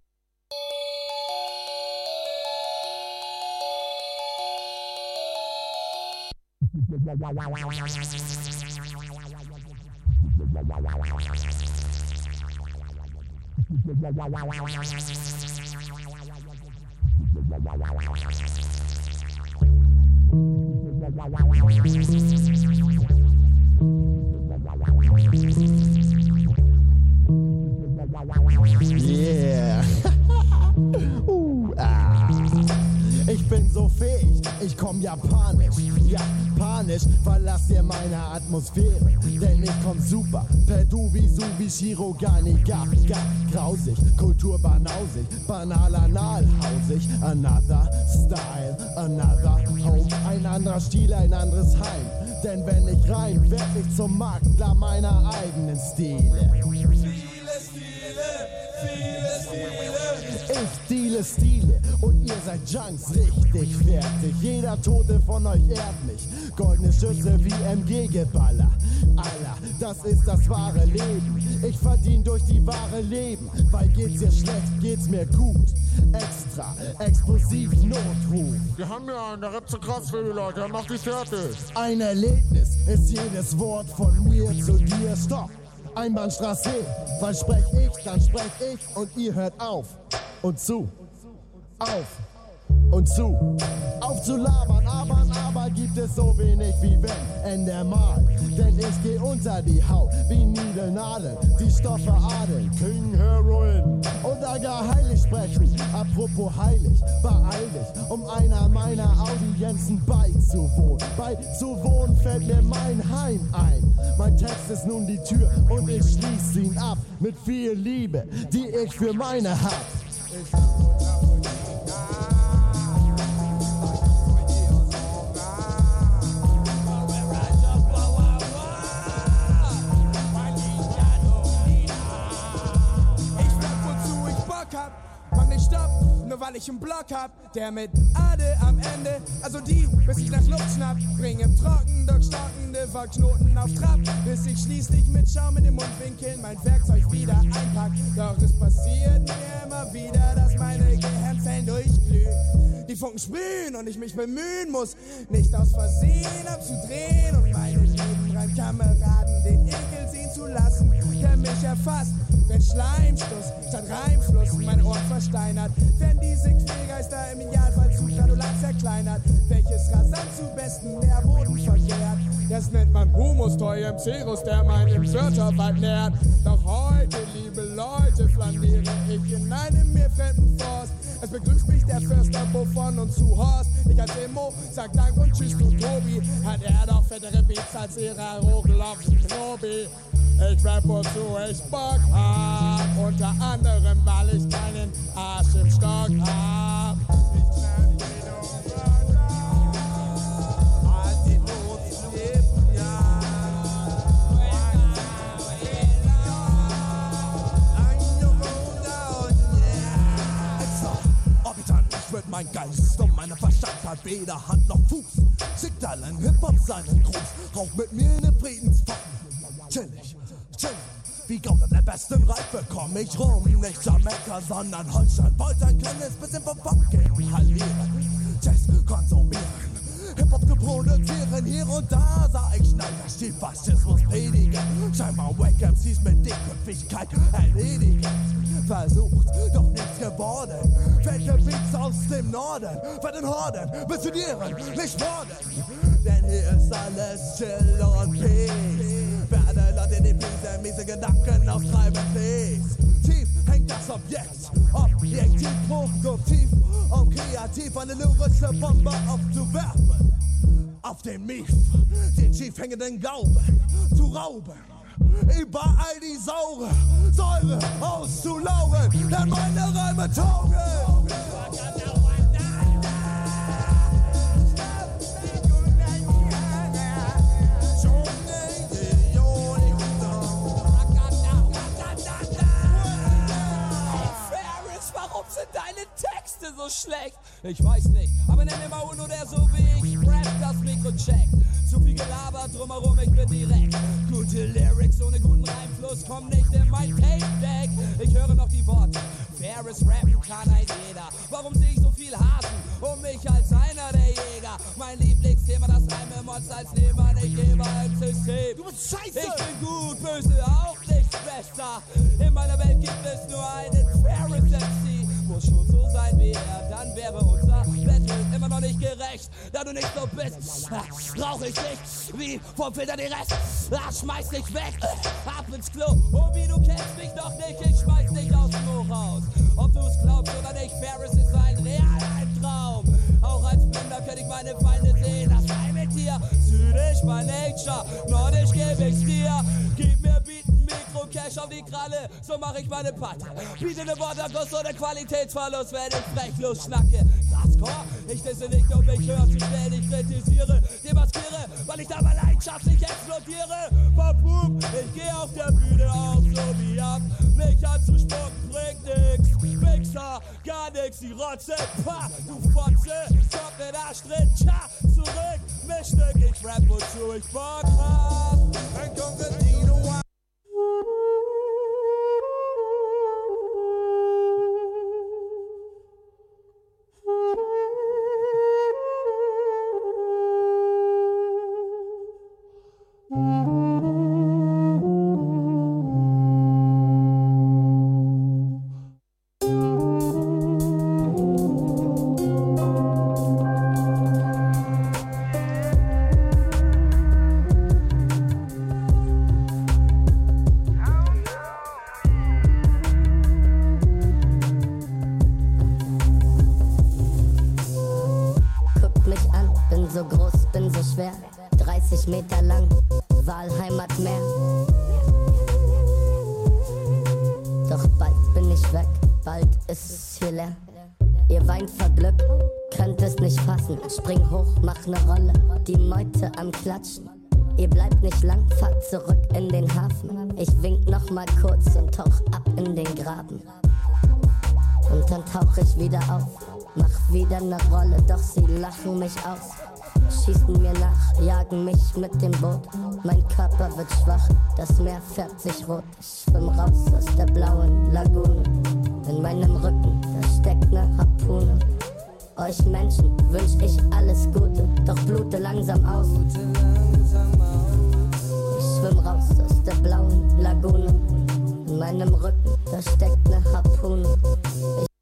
Yeah. uh, ah. Ich bin so fähig, ich komm japanisch. Ja, panisch, verlass dir meine Atmosphäre. Denn ich komm super, per du wie su wie Shirogani, ga, ga, grausig, Kultur banausig, banal analhausig. Another style, another home. Ein anderer Stil, ein anderes Heim. Denn wenn ich rein, werd ich zum Makler meiner eigenen Stile. Ich deale Stile und ihr seid Junks richtig fertig. Jeder Tote von euch ehrt mich. Goldene Schüsse wie MG-Geballer. Alter, das ist das wahre Leben. Ich verdien durch die wahre Leben. Weil geht's dir schlecht, geht's mir gut. Extra, explosiv Notruf. Wir haben ja einen, der rappt so krass für die Leute, der macht dich fertig. Ein Erlebnis ist jedes Wort von mir zu dir. Stopp! Einbahnstraße, weil sprech ich, dann sprech ich und ihr hört auf und zu. Auf und zu. Auf zu labern, abern, aber Fall gibt es so wenig wie wenn, Ende mal. Denn ich geh unter die Haut wie Niedelnadeln, die Stoffe adeln. King Heroin oder gar heilig sprechen. Apropos heilig, beeil dich, um einer meiner Audienzen beizuwohnen. Beizuwohnen fällt mir mein Heim ein. Mein Text ist nun die Tür und ich schließ ihn ab mit viel Liebe, die ich für meine hab. Ich nur weil ich einen Block hab. Der mit Ade am Ende, also die, bis ich nach Luft schnapp. Bring im Trocken, doch stockende Verknoten auf Trab. Bis ich schließlich mit Schaum in den Mundwinkeln mein Werkzeug wieder einpack. Doch es passiert mir immer wieder, dass meine Gehirnzellen durchglühen. Die Funken sprühen und ich mich bemühen muss, nicht aus Versehen abzudrehen und meine lieben Kameraden den Ekel sehen zu lassen, der mich erfasst. Wenn Schleimstoß statt Reimfluss mein Ohr versteinert, wenn diese Quälgeister im Idealfall zu Granulat zerkleinert, welches rasant zu besten Nährboden verkehrt. Das nennt man Humus, im Cerus, der meinen Wörterwald nährt. Doch heute, liebe Leute, flaniere ich in einem mir fremden Forst. Es begrüßt mich der Förster Buffon und zu Horst. Ich als Emo sag Dank und Tschüss du Tobi. Hat er doch fettere Beats als ihrer Rogel auf dem Probi. Ich rap wozu ich Bock hab. Unter anderem, weil ich keinen Arsch im Stock hab. Wird mein Geist und meine Verstand hat weder Hand noch Fuß. Schickt allen Hip-Hop seinen Gruß, raucht mit mir ne Friedensfahne. Chillig, chillig, wie Gott an der besten Reife komm ich rum. Nicht Jamaika, sondern Holstein. Wollt ein kleines bisschen vom Funk inhalieren. Jazz konsumieren. Hip-Hop produzieren, hier und da sah ich Schneider Stief Faschismus predigen. Scheinbar Wack MCs mit Dickköpfigkeit erledigen. Versucht, doch nichts geworden. Welche Beats aus dem Norden werden Horden missionieren, nicht worden. Denn hier ist alles chill und peace. Werde Leute, die miese, miese Gedanken austreiben, please. Tief hängt das Objekt, objektiv produktiv, um kreativ eine lyrische Bombe aufzuwerfen. Auf den Mief, den schief hängenden Glauben zu rauben. Überall die saure Säure auszulaugen, denn meine Reime taugen. Deine Texte so schlecht? Ich weiß nicht, aber nenn mir mal Uno, der so wie ich rap das Mikro checkt. Zu viel gelabert drumherum, ich bin direkt. Gute Lyrics ohne guten Reimfluss kommen nicht in mein Tape-Deck. Ich höre noch die Worte. Ferris rappen kann ein jeder. Warum sehe ich so viel Hasen um mich als einer der Jäger? Mein Lieblingsthema, das Reime-Mods als Nehmer, nicht Geber im System. Du bist scheiße! Ich bin gut, böse, auch nicht besser. In meiner Welt gibt es nur einen Ferris MC. Muss schon so sein wie er, dann wäre unser Battle immer noch nicht gerecht. Da du nicht so bist, äh, rauch ich dich wie vom Filter den Rest. Schmeiß dich weg, ab ins Klo. Oh, wie du kennst mich noch nicht, ich schmeiß dich aus dem Hoch raus. Ob du es glaubst oder nicht, Ferris ist ein realer Traum. Auch als Blinder kann ich meine Feinde sehen, das sei mit dir. Südisch bei Nature, nordisch geb ich's dir. Gib mir Beaten, Mikro, Cash auf die Kralle, so mach ich meine Patte. Biete ne Worterguss ohne Qualitätsverlust, wenn ich frechlos schnacke. Grascore, ich disse nicht, um mich höher zu stellen, ich kritisiere, demaskiere, weil ich dabei leidenschaftlich explodiere. Papum, ich geh auf der Bühne auf so wie ab. Mich anzuspucken bringt nix. Mixer, gar nix, die Rotze, pa, du Fotze. Kommt mit Arschtritt, tja, zurück, Mischstück, ich rap, wozu ich Bock hab. Dann kommt der 30 Meter lang, Wahlheimat mehr. Doch bald bin ich weg, bald ist es hier leer. Ihr weint vor Glück, könnt es nicht fassen. Spring hoch, mach ne Rolle, die Meute am Klatschen. Ihr bleibt nicht lang, fahrt zurück in den Hafen. Ich wink noch mal kurz und tauch ab in den Graben. Und dann tauch ich wieder auf, mach wieder ne Rolle, doch sie lachen mich aus schießen mir nach, jagen mich mit dem Boot. Mein Körper wird schwach, das Meer färbt sich rot. Ich schwimm raus aus der blauen Lagune. In meinem Rücken, da steckt ne Harpune. Euch Menschen wünsch ich alles Gute, doch blute langsam aus. Ich schwimm raus aus der blauen Lagune. In meinem Rücken, da steckt ne Harpune. Ich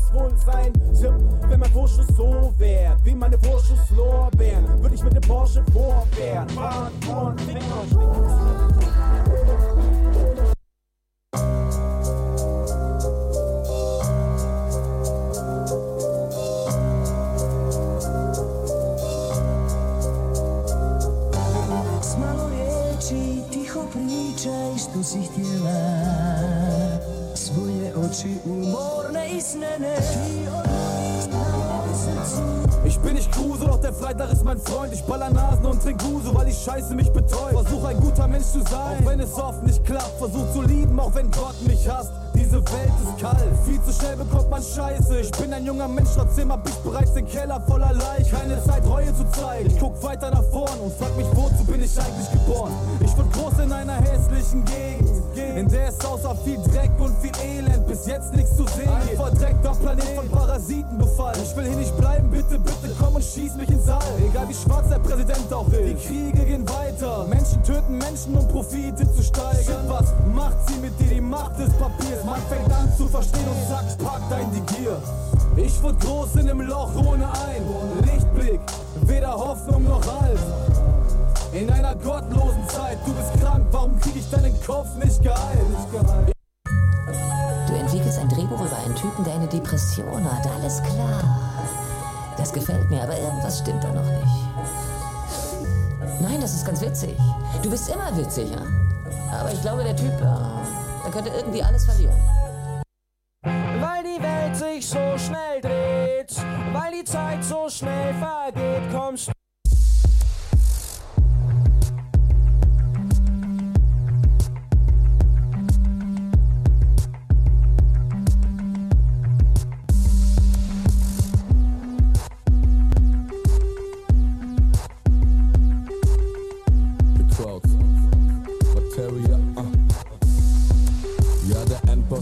Muss wohl sein. Tipp, wenn mein Vorschuss so wär, wie meine Vorschusslorbeeren, würde ich mit dem Porsche vorwehren. Fahren, Touren, Finger, S der Freitag ist mein Freund. Ich baller Nasen und trink Guse, weil die Scheiße mich betreut. Versuch ein guter Mensch zu sein, auch wenn es oft nicht klappt. Versuch zu lieben, auch wenn Gott mich hasst. Diese Welt ist kalt, viel zu schnell bekommt man Scheiße. Ich bin ein junger Mensch, trotzdem hab ich bereits den Keller voller Leich. Keine Zeit, Reue zu zeigen. Ich guck weiter nach vorn und frag mich, wozu bin ich eigentlich geboren? Ich wurde groß in einer hässlichen Gegend, in der es außer viel Dreck und viel Elend bis jetzt nichts zu sehen. Ein verdreckter Planet von Parasiten befallen. Ich will hier nicht bleiben, bitte, bitte komm und schieß mich ins All. Egal wie schwarz der Präsident auch ist. Die Kriege gehen weiter. Menschen töten Menschen, um Profite zu steigern. Shit, was macht sie mit dir? Die Macht des Papiers. Man fängt an zu verstehen und zack, packt ein die Gier. Ich wurde groß in einem Loch ohne ein Lichtblick, weder Hoffnung noch Halt. In einer gottlosen Zeit, du bist krank, warum krieg ich deinen Kopf nicht geheilt? Du entwickelst ein Drehbuch über einen Typen, der eine Depression hat. Alles klar. Das gefällt mir, aber irgendwas stimmt da noch nicht. Nein, das ist ganz witzig. Du bist immer witzig, ja? Aber ich glaube, der Typ, der könnte irgendwie alles verlieren. Weil die Welt sich so schnell dreht, weil die Zeit so schnell vergeht, kommst du.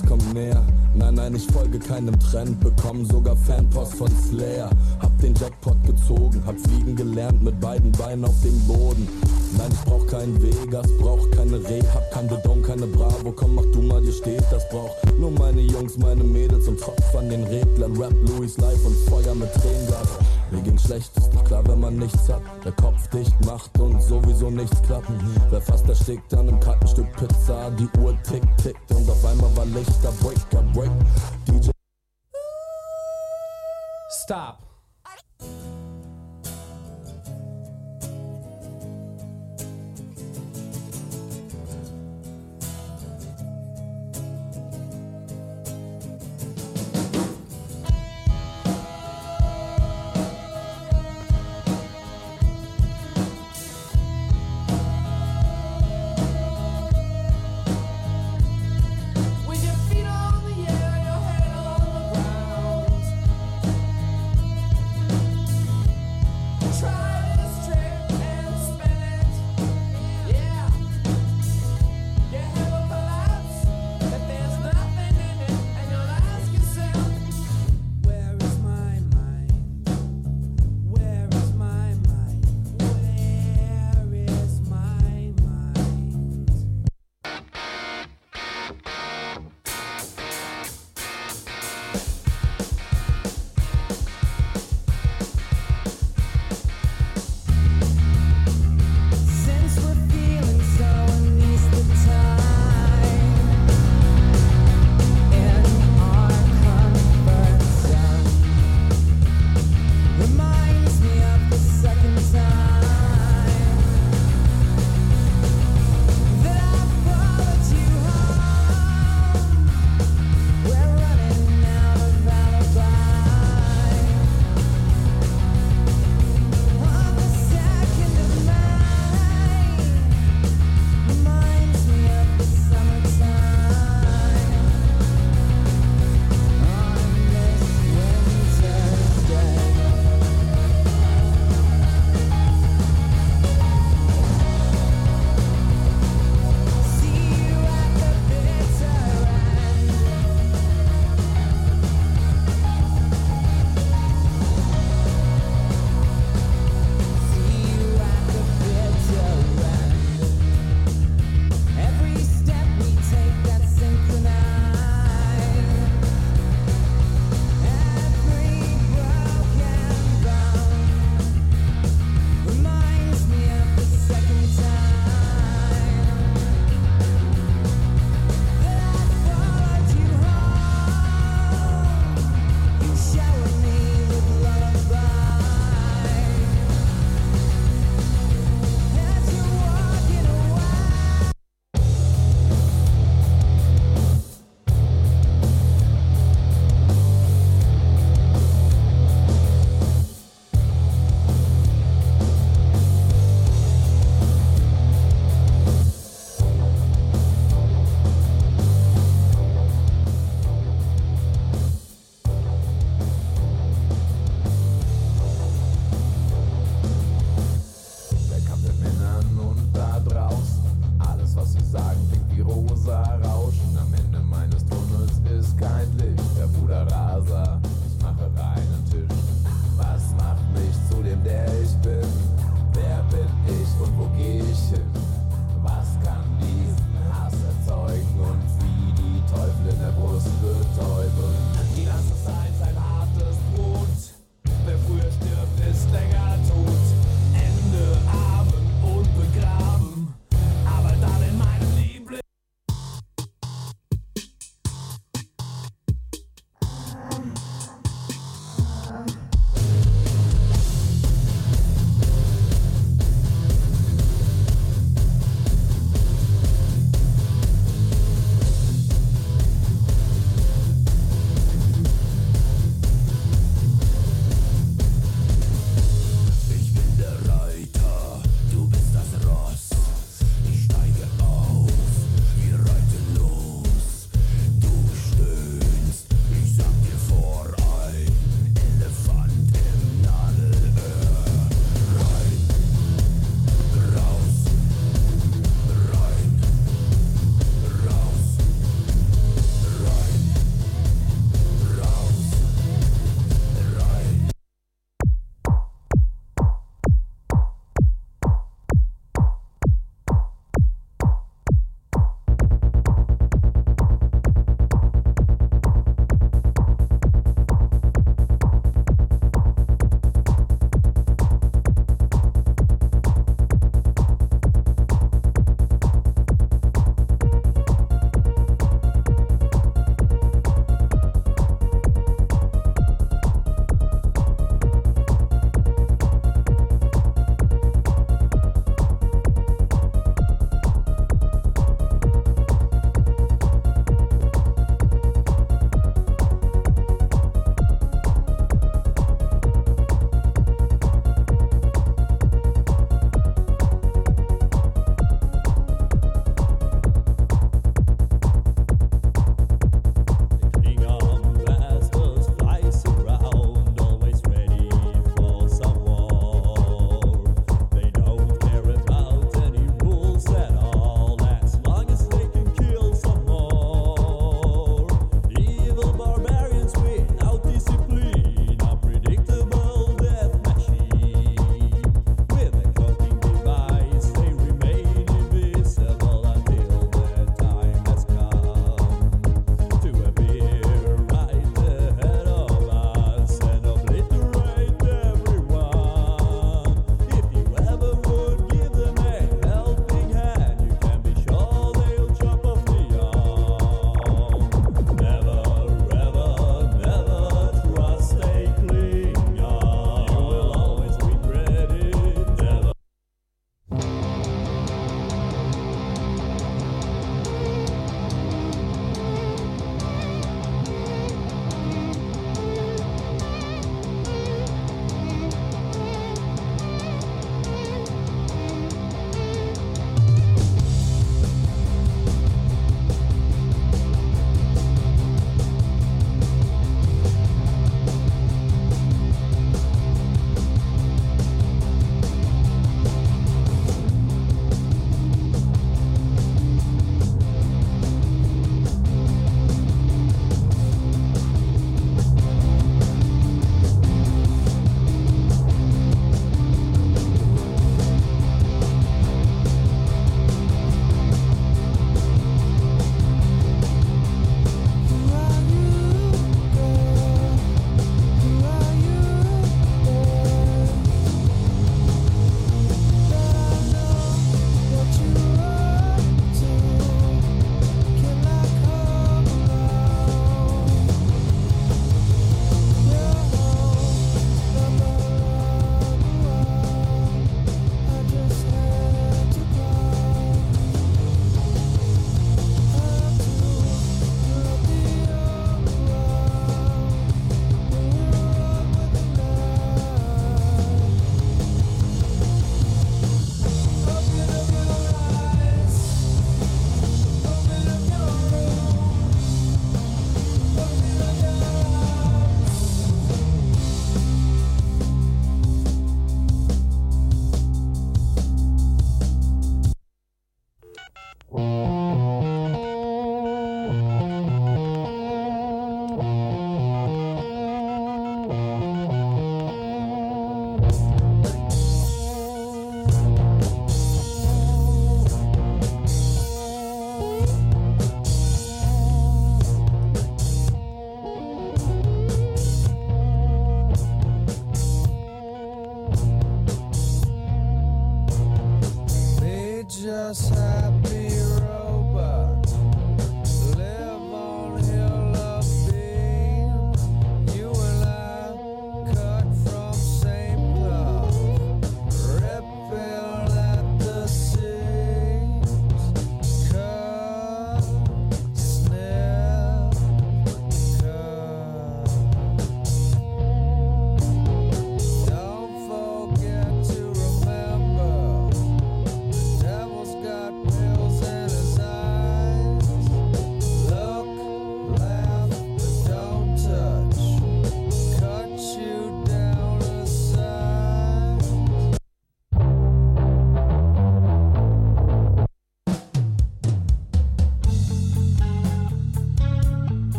Kommt näher. Nein, nein, ich folge keinem Trend, bekomm sogar Fanpost von Slayer. Hab den Jackpot gezogen, hab fliegen gelernt mit beiden Beinen auf dem Boden. Nein, ich brauch keinen Vegas, brauch keine Rehab, kein Bedon, keine Bravo. Komm, mach du mal, dir steht das brauch nur meine Jungs, meine Mädels und Tropf an den Reglern. Rap Louis live und Feuer mit Tränengas. Mir ging schlecht, ist doch klar, wenn man nichts hat. Der Kopf dicht macht und sowieso nichts klappt. Wer fast erstickt an einem kalten Stück Pizza, die Uhr tickt, tickt und auf einmal war Lichter, Breaker, Break. DJ Stop.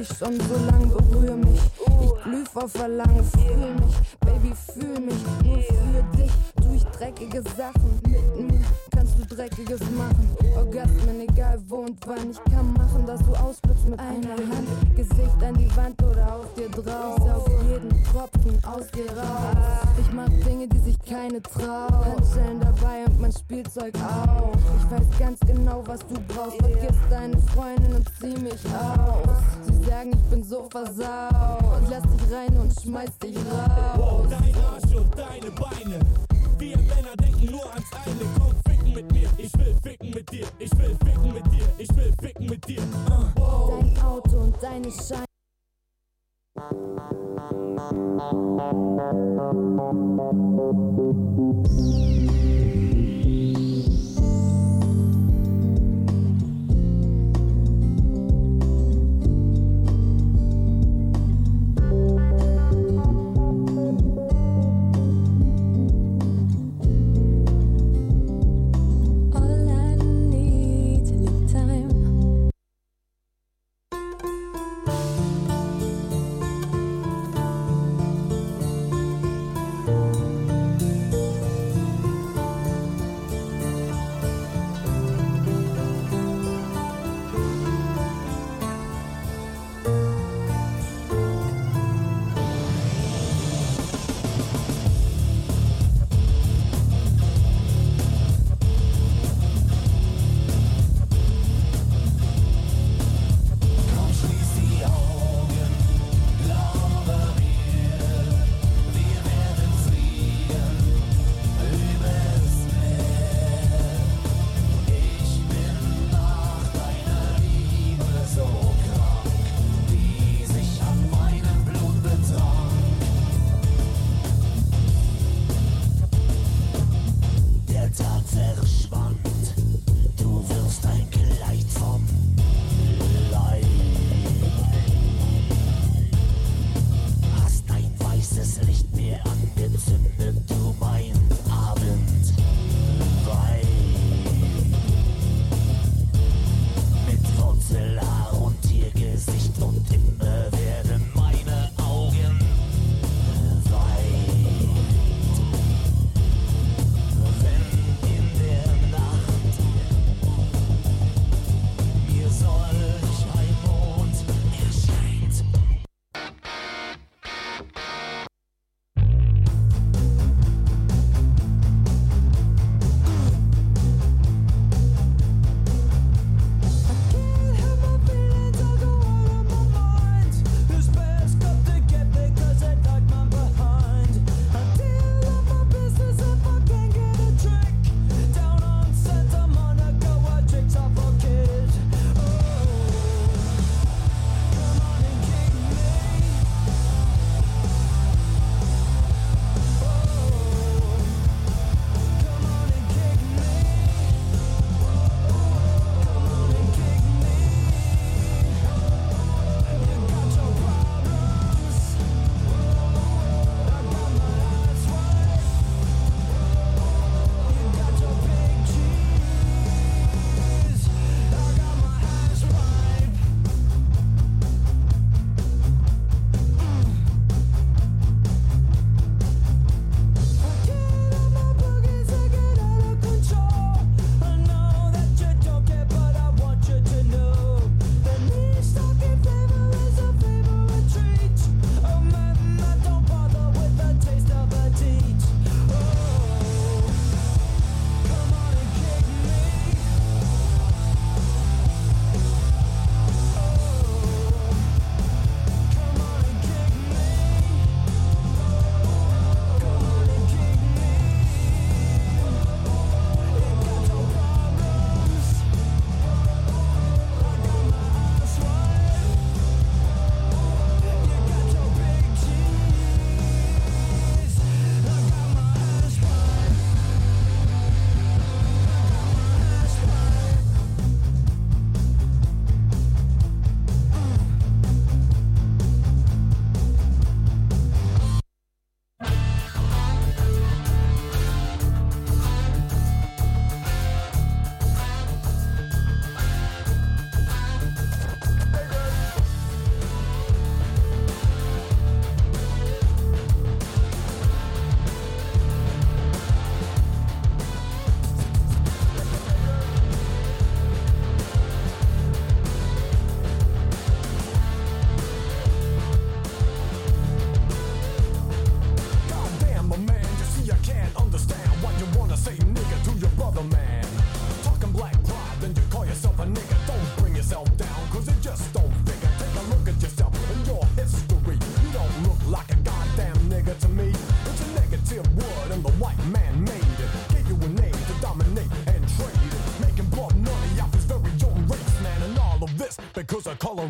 mich und so lang berühr mich. Ich glüh vor Verlangen,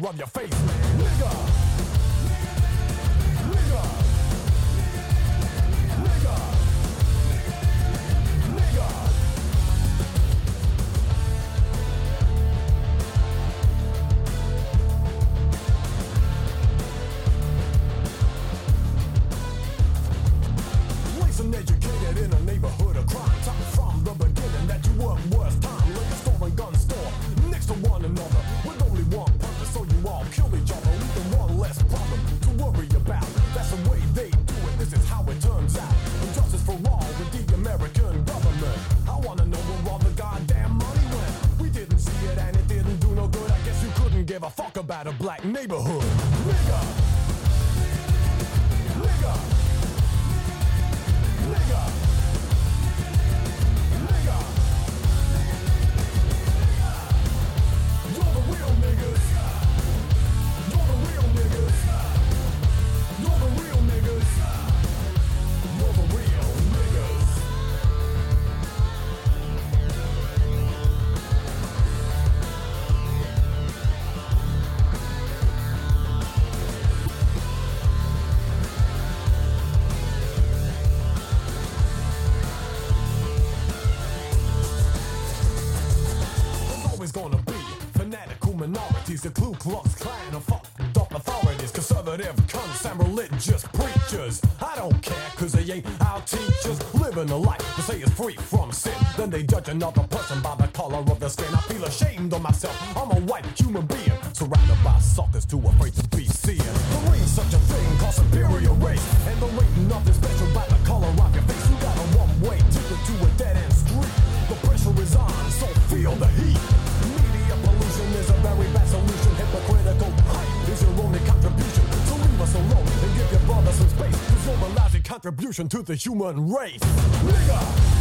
rub your face. another person by the color of their skin. I feel ashamed of myself. I'm a white human being, surrounded by suckers too afraid to be seen. There ain't such a thing called superior race, and there ain't nothing special by the color of your face. You got a one-way ticket to a dead-end street. The pressure is on, so feel the heat. Media pollution is a very bad solution. Hypocritical hype is your only contribution. So leave us alone and give your brother some space. Cause you're a lousy contribution to the human race. Nigga!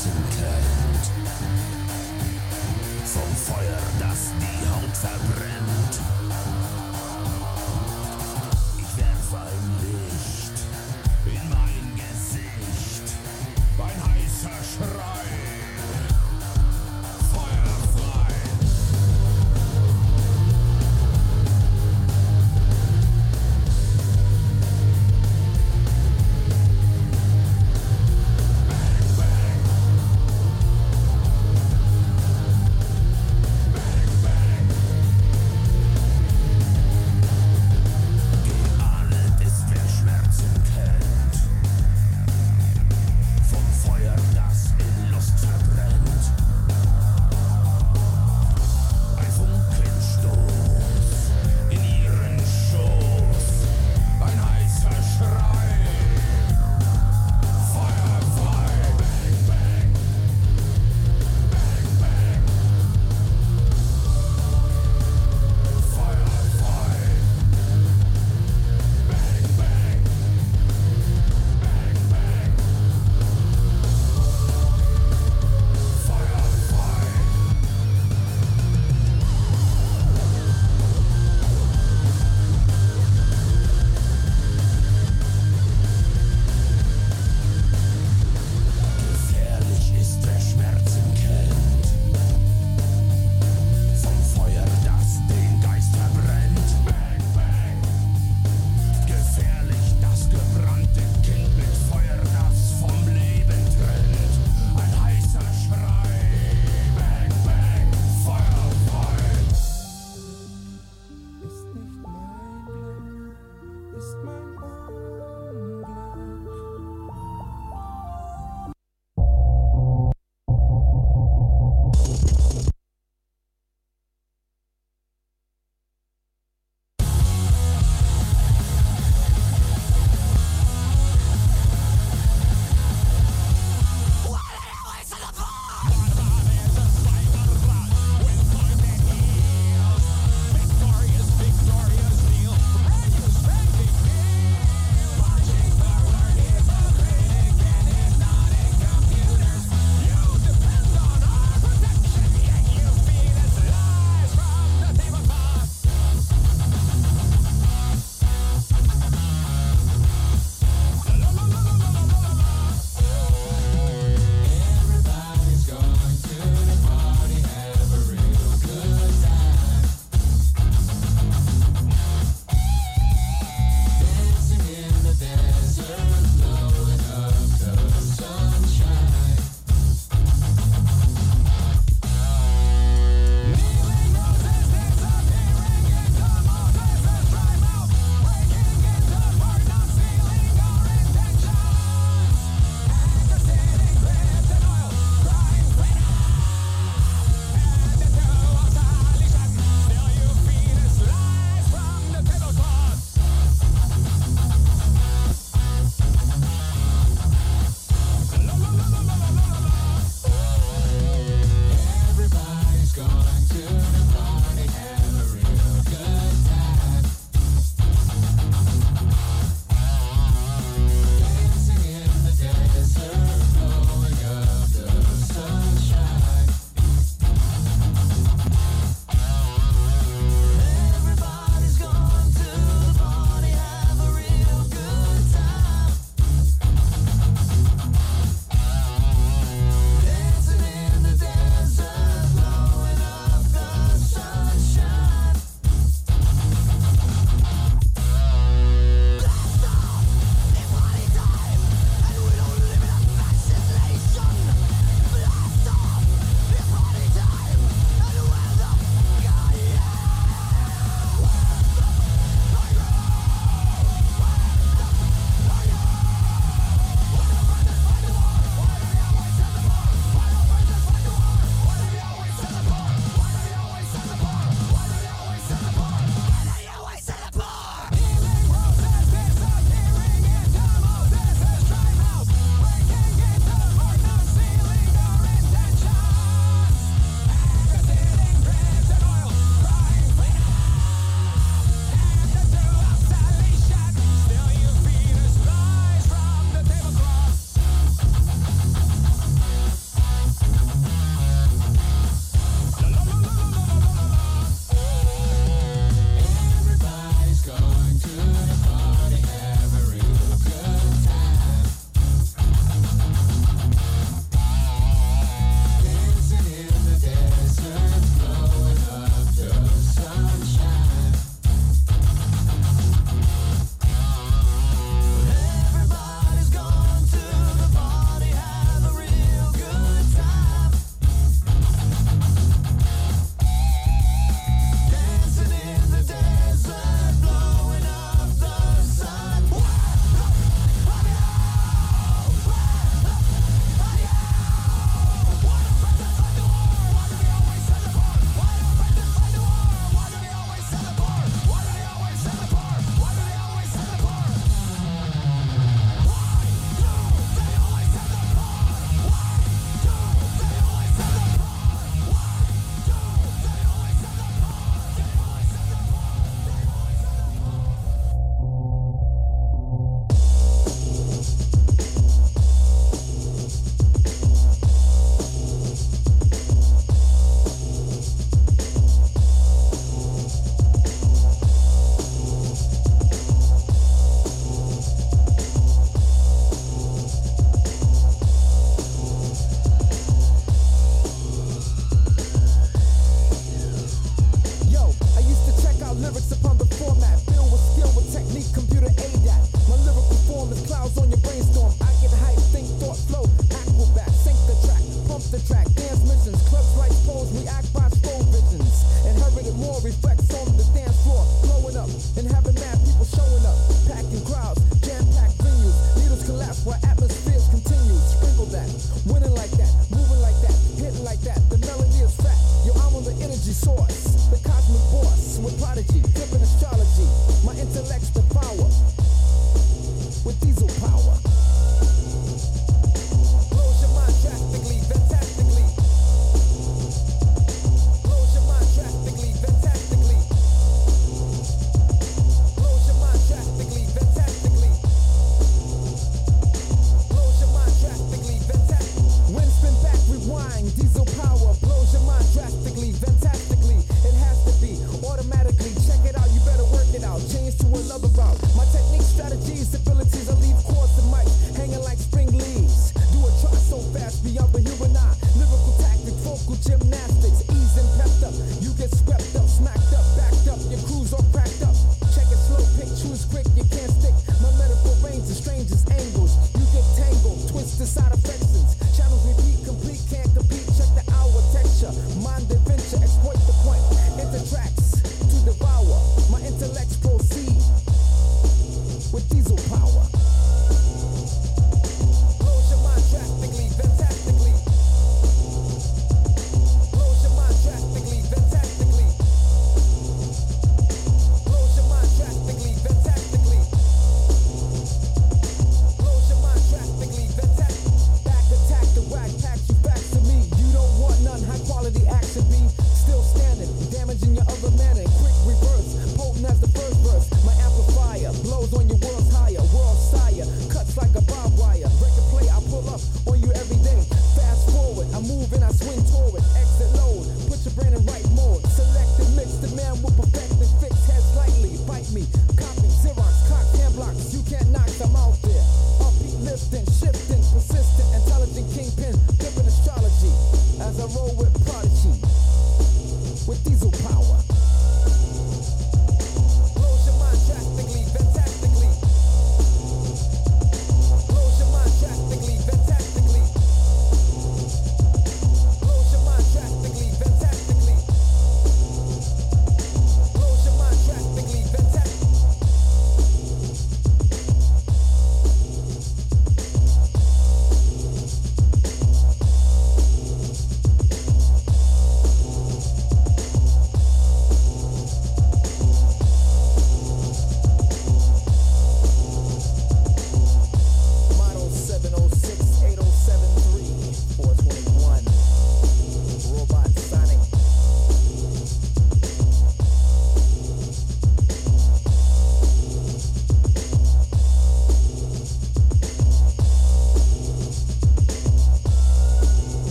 Jackson Tech. Uh,